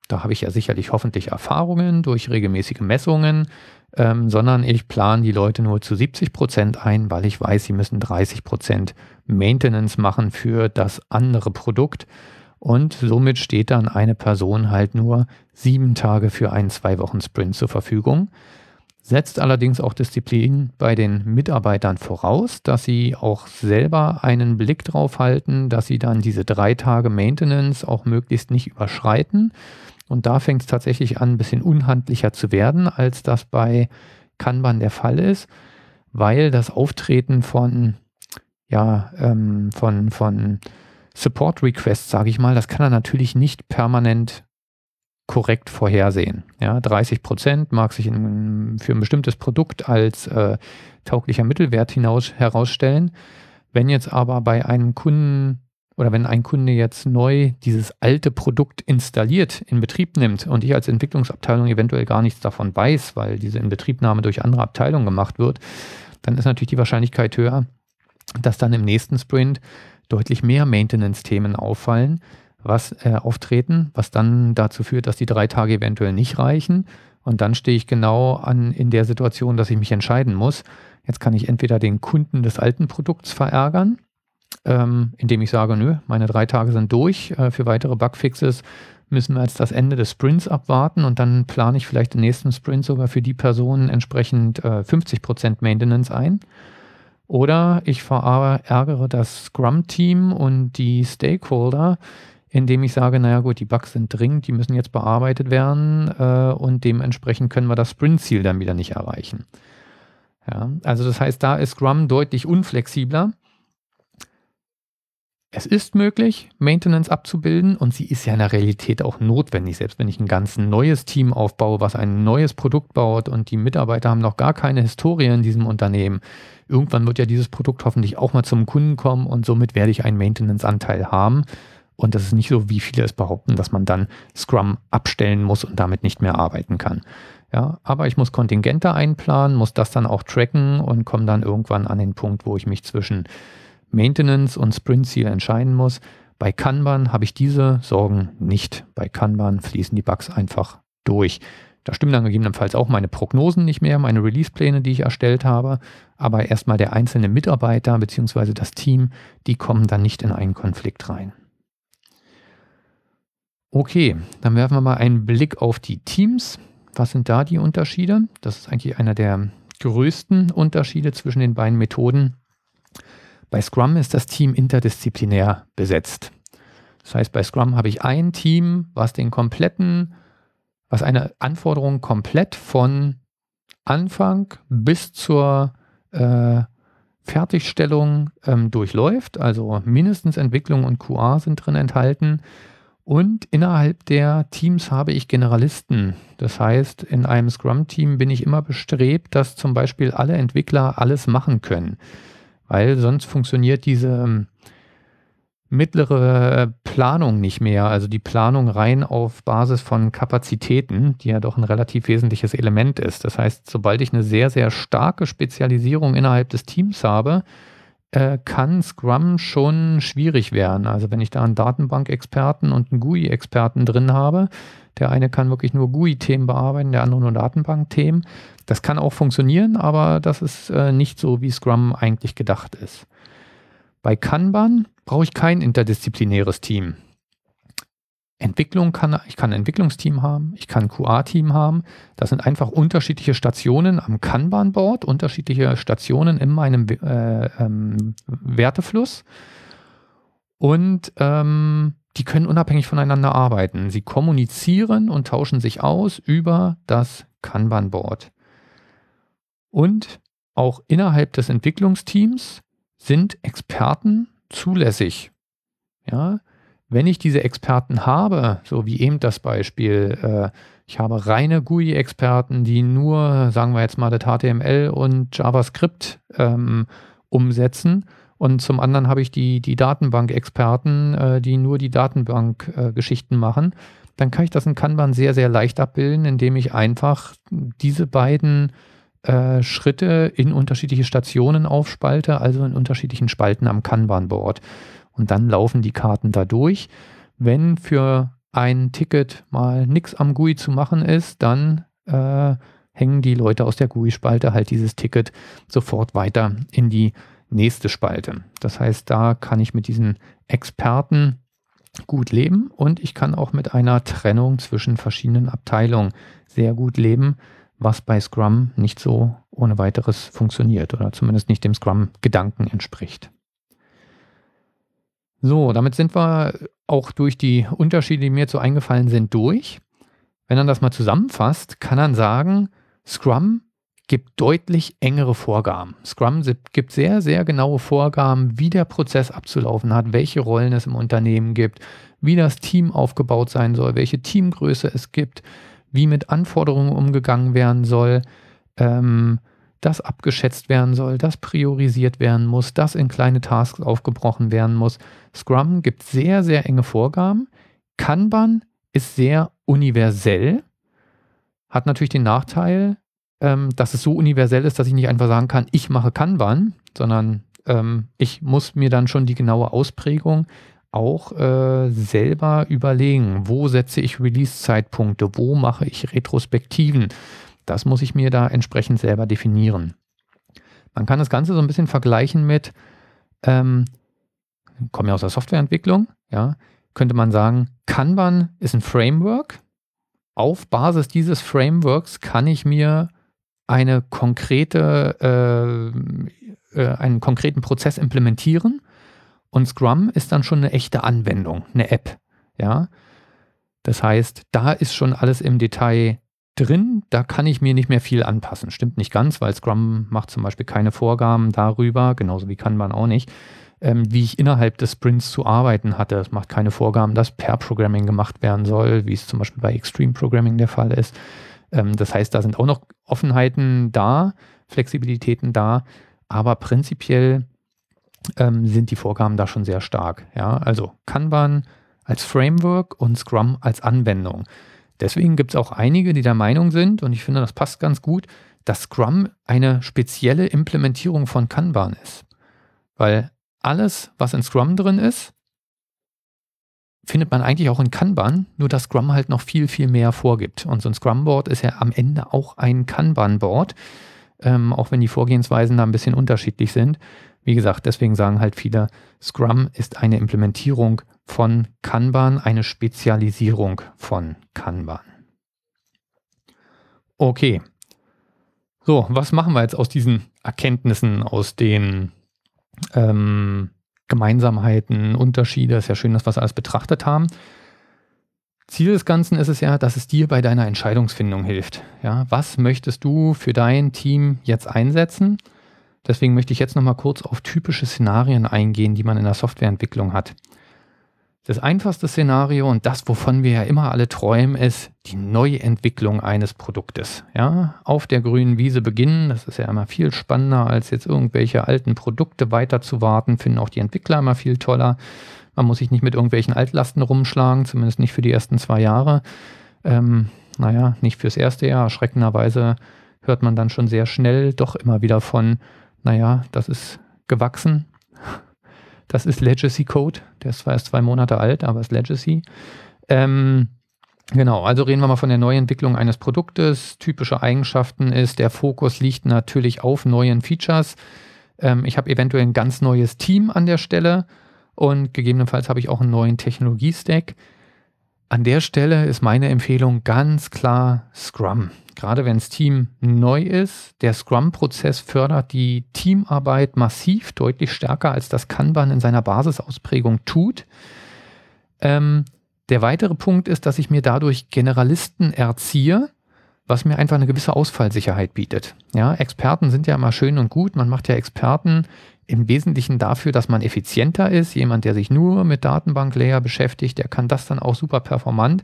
da habe ich ja sicherlich hoffentlich Erfahrungen durch regelmäßige Messungen, ähm, sondern ich plane die Leute nur zu 70 Prozent ein, weil ich weiß, sie müssen 30 Prozent Maintenance machen für das andere Produkt. Und somit steht dann eine Person halt nur sieben Tage für einen Zwei-Wochen-Sprint zur Verfügung. Setzt allerdings auch Disziplin bei den Mitarbeitern voraus, dass sie auch selber einen Blick drauf halten, dass sie dann diese drei Tage Maintenance auch möglichst nicht überschreiten und da fängt es tatsächlich an, ein bisschen unhandlicher zu werden, als das bei Kanban der Fall ist, weil das Auftreten von, ja, ähm, von, von Support Requests, sage ich mal, das kann er natürlich nicht permanent korrekt vorhersehen. Ja, 30 Prozent mag sich in, für ein bestimmtes Produkt als äh, tauglicher Mittelwert hinaus, herausstellen. Wenn jetzt aber bei einem Kunden oder wenn ein Kunde jetzt neu dieses alte Produkt installiert, in Betrieb nimmt und ich als Entwicklungsabteilung eventuell gar nichts davon weiß, weil diese Inbetriebnahme durch andere Abteilungen gemacht wird, dann ist natürlich die Wahrscheinlichkeit höher, dass dann im nächsten Sprint deutlich mehr Maintenance-Themen auffallen, was äh, auftreten, was dann dazu führt, dass die drei Tage eventuell nicht reichen. Und dann stehe ich genau an, in der Situation, dass ich mich entscheiden muss. Jetzt kann ich entweder den Kunden des alten Produkts verärgern ähm, indem ich sage, nö, meine drei Tage sind durch. Äh, für weitere Bugfixes müssen wir jetzt das Ende des Sprints abwarten und dann plane ich vielleicht den nächsten Sprint sogar für die Person entsprechend äh, 50% Maintenance ein. Oder ich verärgere das Scrum-Team und die Stakeholder, indem ich sage, naja gut, die Bugs sind dringend, die müssen jetzt bearbeitet werden äh, und dementsprechend können wir das Sprint-Ziel dann wieder nicht erreichen. Ja, also das heißt, da ist Scrum deutlich unflexibler es ist möglich, Maintenance abzubilden und sie ist ja in der Realität auch notwendig. Selbst wenn ich ein ganz neues Team aufbaue, was ein neues Produkt baut und die Mitarbeiter haben noch gar keine Historie in diesem Unternehmen, irgendwann wird ja dieses Produkt hoffentlich auch mal zum Kunden kommen und somit werde ich einen Maintenance-Anteil haben. Und das ist nicht so, wie viele es behaupten, dass man dann Scrum abstellen muss und damit nicht mehr arbeiten kann. Ja, aber ich muss Kontingente einplanen, muss das dann auch tracken und komme dann irgendwann an den Punkt, wo ich mich zwischen Maintenance und Sprint-Ziel entscheiden muss. Bei Kanban habe ich diese Sorgen nicht. Bei Kanban fließen die Bugs einfach durch. Da stimmen dann gegebenenfalls auch meine Prognosen nicht mehr, meine Release-Pläne, die ich erstellt habe. Aber erstmal der einzelne Mitarbeiter bzw. das Team, die kommen dann nicht in einen Konflikt rein. Okay, dann werfen wir mal einen Blick auf die Teams. Was sind da die Unterschiede? Das ist eigentlich einer der größten Unterschiede zwischen den beiden Methoden. Bei Scrum ist das Team interdisziplinär besetzt. Das heißt, bei Scrum habe ich ein Team, was den kompletten, was eine Anforderung komplett von Anfang bis zur äh, Fertigstellung ähm, durchläuft. Also mindestens Entwicklung und QA sind drin enthalten. Und innerhalb der Teams habe ich Generalisten. Das heißt, in einem Scrum-Team bin ich immer bestrebt, dass zum Beispiel alle Entwickler alles machen können weil sonst funktioniert diese ähm, mittlere Planung nicht mehr, also die Planung rein auf Basis von Kapazitäten, die ja doch ein relativ wesentliches Element ist. Das heißt, sobald ich eine sehr, sehr starke Spezialisierung innerhalb des Teams habe, äh, kann Scrum schon schwierig werden. Also wenn ich da einen Datenbank-Experten und einen GUI-Experten drin habe, der eine kann wirklich nur GUI-Themen bearbeiten, der andere nur Datenbank-Themen. Das kann auch funktionieren, aber das ist äh, nicht so, wie Scrum eigentlich gedacht ist. Bei Kanban brauche ich kein interdisziplinäres Team. Entwicklung kann, ich kann ein Entwicklungsteam haben, ich kann ein QA-Team haben. Das sind einfach unterschiedliche Stationen am Kanban-Board, unterschiedliche Stationen in meinem äh, ähm, Wertefluss. Und ähm, die können unabhängig voneinander arbeiten. Sie kommunizieren und tauschen sich aus über das Kanban-Board. Und auch innerhalb des Entwicklungsteams sind Experten zulässig. Ja, wenn ich diese Experten habe, so wie eben das Beispiel, äh, ich habe reine GUI-Experten, die nur, sagen wir jetzt mal, das HTML und JavaScript ähm, umsetzen. Und zum anderen habe ich die, die Datenbank-Experten, äh, die nur die Datenbank-Geschichten äh, machen. Dann kann ich das in Kanban sehr, sehr leicht abbilden, indem ich einfach diese beiden äh, Schritte in unterschiedliche Stationen aufspalte, also in unterschiedlichen Spalten am Kanban-Board. Und dann laufen die Karten da durch. Wenn für ein Ticket mal nichts am GUI zu machen ist, dann äh, hängen die Leute aus der GUI-Spalte halt dieses Ticket sofort weiter in die nächste Spalte. Das heißt, da kann ich mit diesen Experten gut leben und ich kann auch mit einer Trennung zwischen verschiedenen Abteilungen sehr gut leben, was bei Scrum nicht so ohne weiteres funktioniert oder zumindest nicht dem Scrum-Gedanken entspricht. So, damit sind wir auch durch die Unterschiede, die mir so eingefallen sind, durch. Wenn man das mal zusammenfasst, kann man sagen, Scrum gibt deutlich engere Vorgaben. Scrum gibt sehr, sehr genaue Vorgaben, wie der Prozess abzulaufen hat, welche Rollen es im Unternehmen gibt, wie das Team aufgebaut sein soll, welche Teamgröße es gibt, wie mit Anforderungen umgegangen werden soll. Ähm, das abgeschätzt werden soll, das priorisiert werden muss, das in kleine Tasks aufgebrochen werden muss. Scrum gibt sehr, sehr enge Vorgaben. Kanban ist sehr universell, hat natürlich den Nachteil, ähm, dass es so universell ist, dass ich nicht einfach sagen kann, ich mache Kanban, sondern ähm, ich muss mir dann schon die genaue Ausprägung auch äh, selber überlegen, wo setze ich Release-Zeitpunkte, wo mache ich Retrospektiven, das muss ich mir da entsprechend selber definieren. Man kann das Ganze so ein bisschen vergleichen mit, ähm, komme ja aus der Softwareentwicklung, ja, könnte man sagen, Kanban ist ein Framework. Auf Basis dieses Frameworks kann ich mir eine konkrete, äh, äh, einen konkreten Prozess implementieren und Scrum ist dann schon eine echte Anwendung, eine App. Ja, das heißt, da ist schon alles im Detail drin, da kann ich mir nicht mehr viel anpassen. Stimmt nicht ganz, weil Scrum macht zum Beispiel keine Vorgaben darüber, genauso wie Kanban auch nicht, ähm, wie ich innerhalb des Sprints zu arbeiten hatte. Es macht keine Vorgaben, dass per Programming gemacht werden soll, wie es zum Beispiel bei Extreme Programming der Fall ist. Ähm, das heißt, da sind auch noch Offenheiten da, Flexibilitäten da, aber prinzipiell ähm, sind die Vorgaben da schon sehr stark. Ja? Also Kanban als Framework und Scrum als Anwendung. Deswegen gibt es auch einige, die der Meinung sind, und ich finde, das passt ganz gut, dass Scrum eine spezielle Implementierung von Kanban ist. Weil alles, was in Scrum drin ist, findet man eigentlich auch in Kanban, nur dass Scrum halt noch viel, viel mehr vorgibt. Und so ein Scrum-Board ist ja am Ende auch ein Kanban-Board, ähm, auch wenn die Vorgehensweisen da ein bisschen unterschiedlich sind. Wie gesagt, deswegen sagen halt viele, Scrum ist eine Implementierung von Kanban, eine Spezialisierung von Kanban. Okay. So, was machen wir jetzt aus diesen Erkenntnissen, aus den ähm, Gemeinsamkeiten, Unterschiede? Ist ja schön, dass wir das alles betrachtet haben. Ziel des Ganzen ist es ja, dass es dir bei deiner Entscheidungsfindung hilft. Ja, was möchtest du für dein Team jetzt einsetzen? Deswegen möchte ich jetzt nochmal kurz auf typische Szenarien eingehen, die man in der Softwareentwicklung hat. Das einfachste Szenario und das, wovon wir ja immer alle träumen, ist die Neuentwicklung eines Produktes. Ja, auf der grünen Wiese beginnen, das ist ja immer viel spannender, als jetzt irgendwelche alten Produkte weiter zu warten, finden auch die Entwickler immer viel toller. Man muss sich nicht mit irgendwelchen Altlasten rumschlagen, zumindest nicht für die ersten zwei Jahre. Ähm, naja, nicht fürs erste Jahr. Erschreckenderweise hört man dann schon sehr schnell doch immer wieder von, naja, das ist gewachsen Das ist Legacy Code. Der ist zwar erst zwei Monate alt, aber ist Legacy. Ähm, genau, also reden wir mal von der Neuentwicklung eines Produktes. Typische Eigenschaften ist, der Fokus liegt natürlich auf neuen Features. Ähm, ich habe eventuell ein ganz neues Team an der Stelle und gegebenenfalls habe ich auch einen neuen Technologie-Stack. An der Stelle ist meine Empfehlung ganz klar Scrum. Gerade wenn das Team neu ist, der Scrum-Prozess fördert die Teamarbeit massiv, deutlich stärker als das Kanban in seiner Basisausprägung tut. Ähm, der weitere Punkt ist, dass ich mir dadurch Generalisten erziehe, was mir einfach eine gewisse Ausfallsicherheit bietet. Ja, Experten sind ja immer schön und gut. Man macht ja Experten im Wesentlichen dafür, dass man effizienter ist. Jemand, der sich nur mit Datenbank-Layer beschäftigt, der kann das dann auch super performant.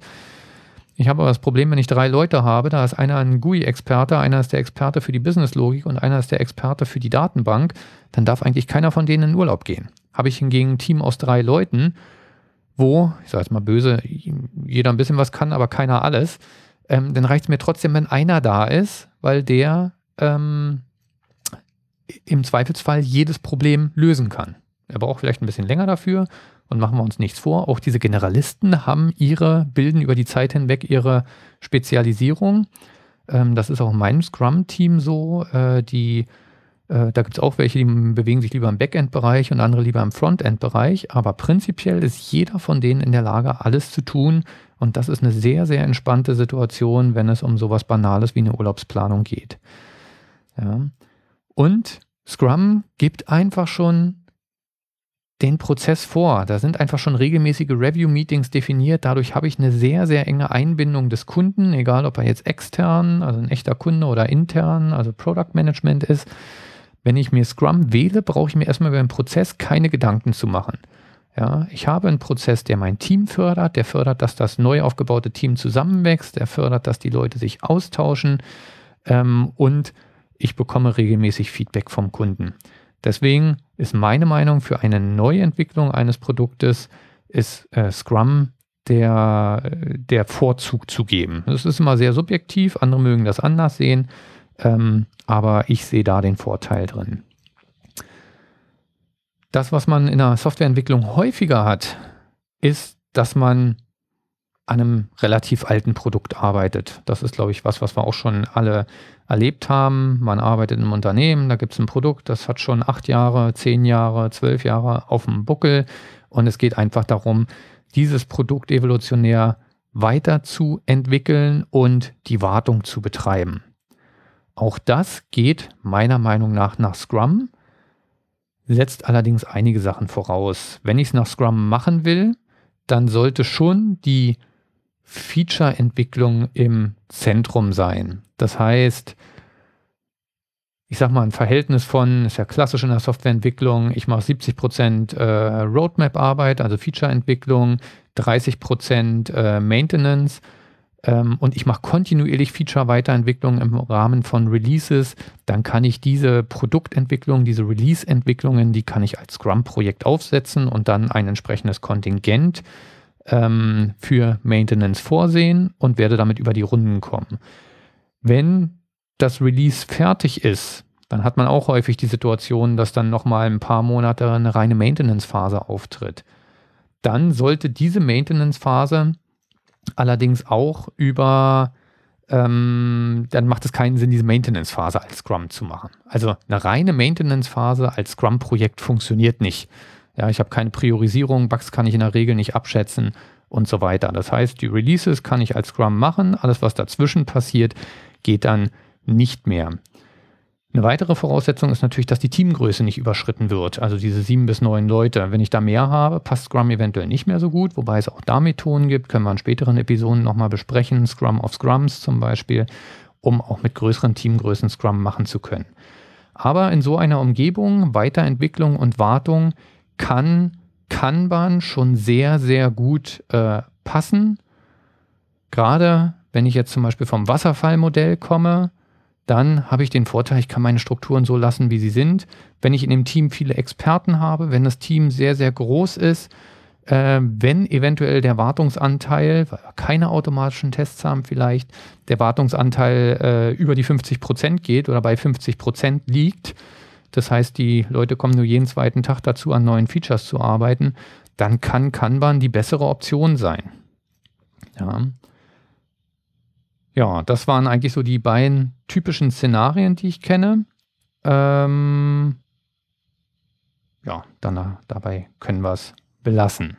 Ich habe aber das Problem, wenn ich drei Leute habe, da ist einer ein GUI-Experte, einer ist der Experte für die Business-Logik und einer ist der Experte für die Datenbank, dann darf eigentlich keiner von denen in Urlaub gehen. Habe ich hingegen ein Team aus drei Leuten, wo, ich sage jetzt mal böse, jeder ein bisschen was kann, aber keiner alles, ähm, dann reicht es mir trotzdem, wenn einer da ist, weil der ähm, im Zweifelsfall jedes Problem lösen kann. Er braucht vielleicht ein bisschen länger dafür und machen wir uns nichts vor. Auch diese Generalisten haben ihre, bilden über die Zeit hinweg ihre Spezialisierung. Ähm, das ist auch in meinem Scrum-Team so. Äh, die äh, da gibt es auch welche, die bewegen sich lieber im Backend-Bereich und andere lieber im Frontend-Bereich. Aber prinzipiell ist jeder von denen in der Lage, alles zu tun. Und das ist eine sehr, sehr entspannte Situation, wenn es um sowas Banales wie eine Urlaubsplanung geht. Ja. Und Scrum gibt einfach schon den Prozess vor. Da sind einfach schon regelmäßige Review-Meetings definiert. Dadurch habe ich eine sehr, sehr enge Einbindung des Kunden, egal ob er jetzt extern, also ein echter Kunde oder intern, also Product Management ist. Wenn ich mir Scrum wähle, brauche ich mir erstmal über den Prozess keine Gedanken zu machen. Ja, ich habe einen Prozess, der mein Team fördert, der fördert, dass das neu aufgebaute Team zusammenwächst, der fördert, dass die Leute sich austauschen ähm, und ich bekomme regelmäßig Feedback vom Kunden. Deswegen ist meine Meinung für eine Neuentwicklung eines Produktes ist äh, Scrum der, der Vorzug zu geben. Das ist immer sehr subjektiv, andere mögen das anders sehen. Ähm, aber ich sehe da den Vorteil drin. Das, was man in der Softwareentwicklung häufiger hat, ist, dass man an einem relativ alten Produkt arbeitet. Das ist, glaube ich, was, was wir auch schon alle erlebt haben. Man arbeitet einem Unternehmen, da gibt es ein Produkt, das hat schon acht Jahre, zehn Jahre, zwölf Jahre auf dem Buckel. Und es geht einfach darum, dieses Produkt evolutionär weiterzuentwickeln und die Wartung zu betreiben. Auch das geht meiner Meinung nach nach Scrum, setzt allerdings einige Sachen voraus. Wenn ich es nach Scrum machen will, dann sollte schon die Feature-Entwicklung im Zentrum sein. Das heißt, ich sage mal, ein Verhältnis von, ist ja klassisch in der Softwareentwicklung, ich mache 70 Prozent äh, Roadmap-Arbeit, also Feature-Entwicklung, 30 Prozent äh, Maintenance ähm, und ich mache kontinuierlich Feature-Weiterentwicklung im Rahmen von Releases, dann kann ich diese Produktentwicklung, diese Release-Entwicklungen, die kann ich als Scrum-Projekt aufsetzen und dann ein entsprechendes Kontingent ähm, für Maintenance vorsehen und werde damit über die Runden kommen. Wenn das Release fertig ist, dann hat man auch häufig die Situation, dass dann nochmal ein paar Monate eine reine Maintenance-Phase auftritt. Dann sollte diese Maintenance-Phase allerdings auch über, ähm, dann macht es keinen Sinn, diese Maintenance-Phase als Scrum zu machen. Also eine reine Maintenance-Phase als Scrum-Projekt funktioniert nicht. Ja, ich habe keine Priorisierung, Bugs kann ich in der Regel nicht abschätzen und so weiter. Das heißt, die Releases kann ich als Scrum machen, alles was dazwischen passiert, geht dann nicht mehr. Eine weitere Voraussetzung ist natürlich, dass die Teamgröße nicht überschritten wird. Also diese sieben bis neun Leute. Wenn ich da mehr habe, passt Scrum eventuell nicht mehr so gut, wobei es auch da Methoden gibt, können wir in späteren Episoden nochmal besprechen. Scrum of Scrums zum Beispiel, um auch mit größeren Teamgrößen Scrum machen zu können. Aber in so einer Umgebung, Weiterentwicklung und Wartung kann Kanban schon sehr, sehr gut äh, passen. Gerade wenn ich jetzt zum Beispiel vom Wasserfallmodell komme, dann habe ich den Vorteil, ich kann meine Strukturen so lassen, wie sie sind. Wenn ich in dem Team viele Experten habe, wenn das Team sehr, sehr groß ist, äh, wenn eventuell der Wartungsanteil, weil wir keine automatischen Tests haben vielleicht, der Wartungsanteil äh, über die 50 Prozent geht oder bei 50 Prozent liegt, das heißt, die Leute kommen nur jeden zweiten Tag dazu, an neuen Features zu arbeiten, dann kann Kanban die bessere Option sein. Ja. Ja, das waren eigentlich so die beiden typischen Szenarien, die ich kenne. Ähm, ja, dann dabei können wir es belassen.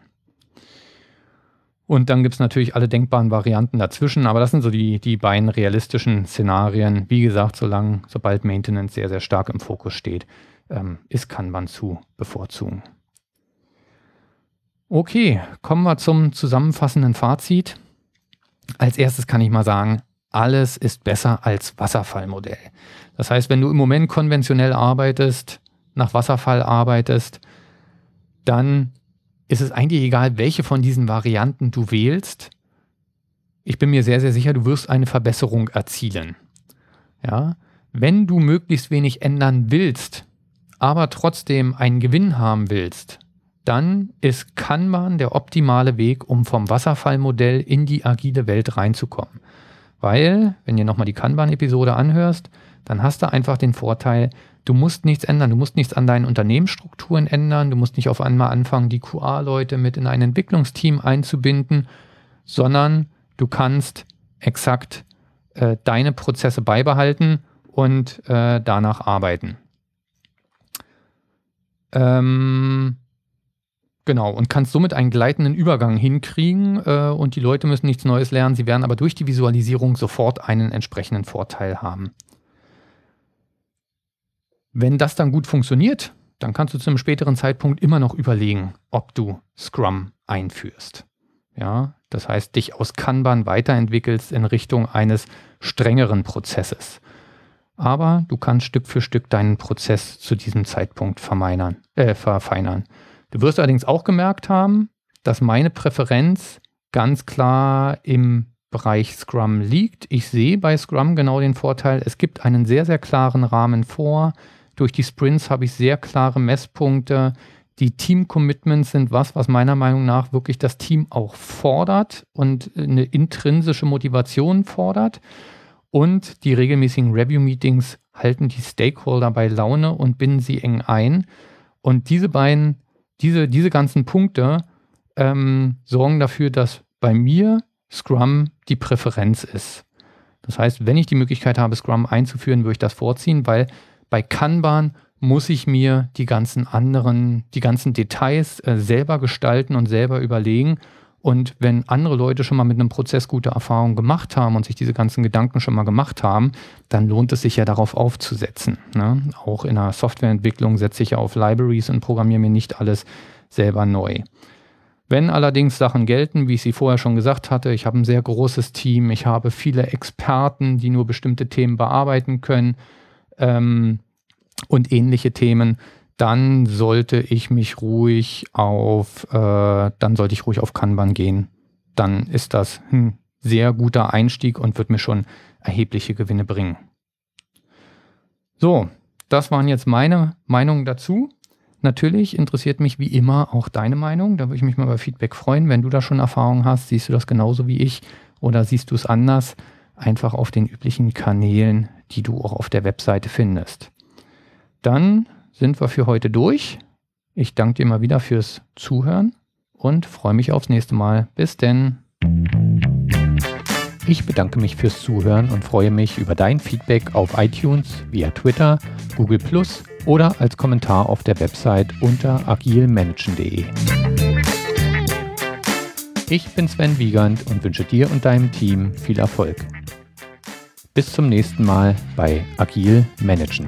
Und dann gibt es natürlich alle denkbaren Varianten dazwischen, aber das sind so die, die beiden realistischen Szenarien. Wie gesagt, solange, sobald Maintenance sehr, sehr stark im Fokus steht, ähm, ist Kanban zu bevorzugen. Okay, kommen wir zum zusammenfassenden Fazit. Als erstes kann ich mal sagen, alles ist besser als Wasserfallmodell. Das heißt, wenn du im Moment konventionell arbeitest, nach Wasserfall arbeitest, dann ist es eigentlich egal, welche von diesen Varianten du wählst. Ich bin mir sehr, sehr sicher, du wirst eine Verbesserung erzielen. Ja? Wenn du möglichst wenig ändern willst, aber trotzdem einen Gewinn haben willst, dann ist Kanban der optimale Weg, um vom Wasserfallmodell in die agile Welt reinzukommen. Weil, wenn ihr nochmal die Kanban-Episode anhörst, dann hast du einfach den Vorteil, Du musst nichts ändern, du musst nichts an deinen Unternehmensstrukturen ändern, du musst nicht auf einmal anfangen, die QA-Leute mit in ein Entwicklungsteam einzubinden, sondern du kannst exakt äh, deine Prozesse beibehalten und äh, danach arbeiten. Ähm, genau, und kannst somit einen gleitenden Übergang hinkriegen äh, und die Leute müssen nichts Neues lernen, sie werden aber durch die Visualisierung sofort einen entsprechenden Vorteil haben. Wenn das dann gut funktioniert, dann kannst du zu einem späteren Zeitpunkt immer noch überlegen, ob du Scrum einführst. Ja, das heißt, dich aus Kanban weiterentwickelst in Richtung eines strengeren Prozesses. Aber du kannst Stück für Stück deinen Prozess zu diesem Zeitpunkt verfeinern. Äh, verfeinern. Du wirst allerdings auch gemerkt haben, dass meine Präferenz ganz klar im Bereich Scrum liegt. Ich sehe bei Scrum genau den Vorteil, es gibt einen sehr, sehr klaren Rahmen vor. Durch die Sprints habe ich sehr klare Messpunkte. Die Team-Commitments sind was, was meiner Meinung nach wirklich das Team auch fordert und eine intrinsische Motivation fordert. Und die regelmäßigen Review-Meetings halten die Stakeholder bei Laune und binden sie eng ein. Und diese beiden, diese, diese ganzen Punkte ähm, sorgen dafür, dass bei mir Scrum die Präferenz ist. Das heißt, wenn ich die Möglichkeit habe, Scrum einzuführen, würde ich das vorziehen, weil bei Kanban muss ich mir die ganzen anderen, die ganzen Details äh, selber gestalten und selber überlegen. Und wenn andere Leute schon mal mit einem Prozess gute Erfahrungen gemacht haben und sich diese ganzen Gedanken schon mal gemacht haben, dann lohnt es sich ja darauf aufzusetzen. Ne? Auch in der Softwareentwicklung setze ich ja auf Libraries und programmiere mir nicht alles selber neu. Wenn allerdings Sachen gelten, wie ich sie vorher schon gesagt hatte, ich habe ein sehr großes Team, ich habe viele Experten, die nur bestimmte Themen bearbeiten können, ähm, und ähnliche Themen, dann sollte ich mich ruhig auf, äh, dann sollte ich ruhig auf Kanban gehen. Dann ist das ein sehr guter Einstieg und wird mir schon erhebliche Gewinne bringen. So, das waren jetzt meine Meinungen dazu. Natürlich interessiert mich wie immer auch deine Meinung. Da würde ich mich mal über Feedback freuen. Wenn du da schon Erfahrung hast, siehst du das genauso wie ich oder siehst du es anders? Einfach auf den üblichen Kanälen, die du auch auf der Webseite findest. Dann sind wir für heute durch. Ich danke dir mal wieder fürs Zuhören und freue mich aufs nächste Mal. Bis denn. Ich bedanke mich fürs Zuhören und freue mich über dein Feedback auf iTunes, via Twitter, Google Plus oder als Kommentar auf der Website unter agilmanagen.de. Ich bin Sven Wiegand und wünsche dir und deinem Team viel Erfolg. Bis zum nächsten Mal bei Agil Managen.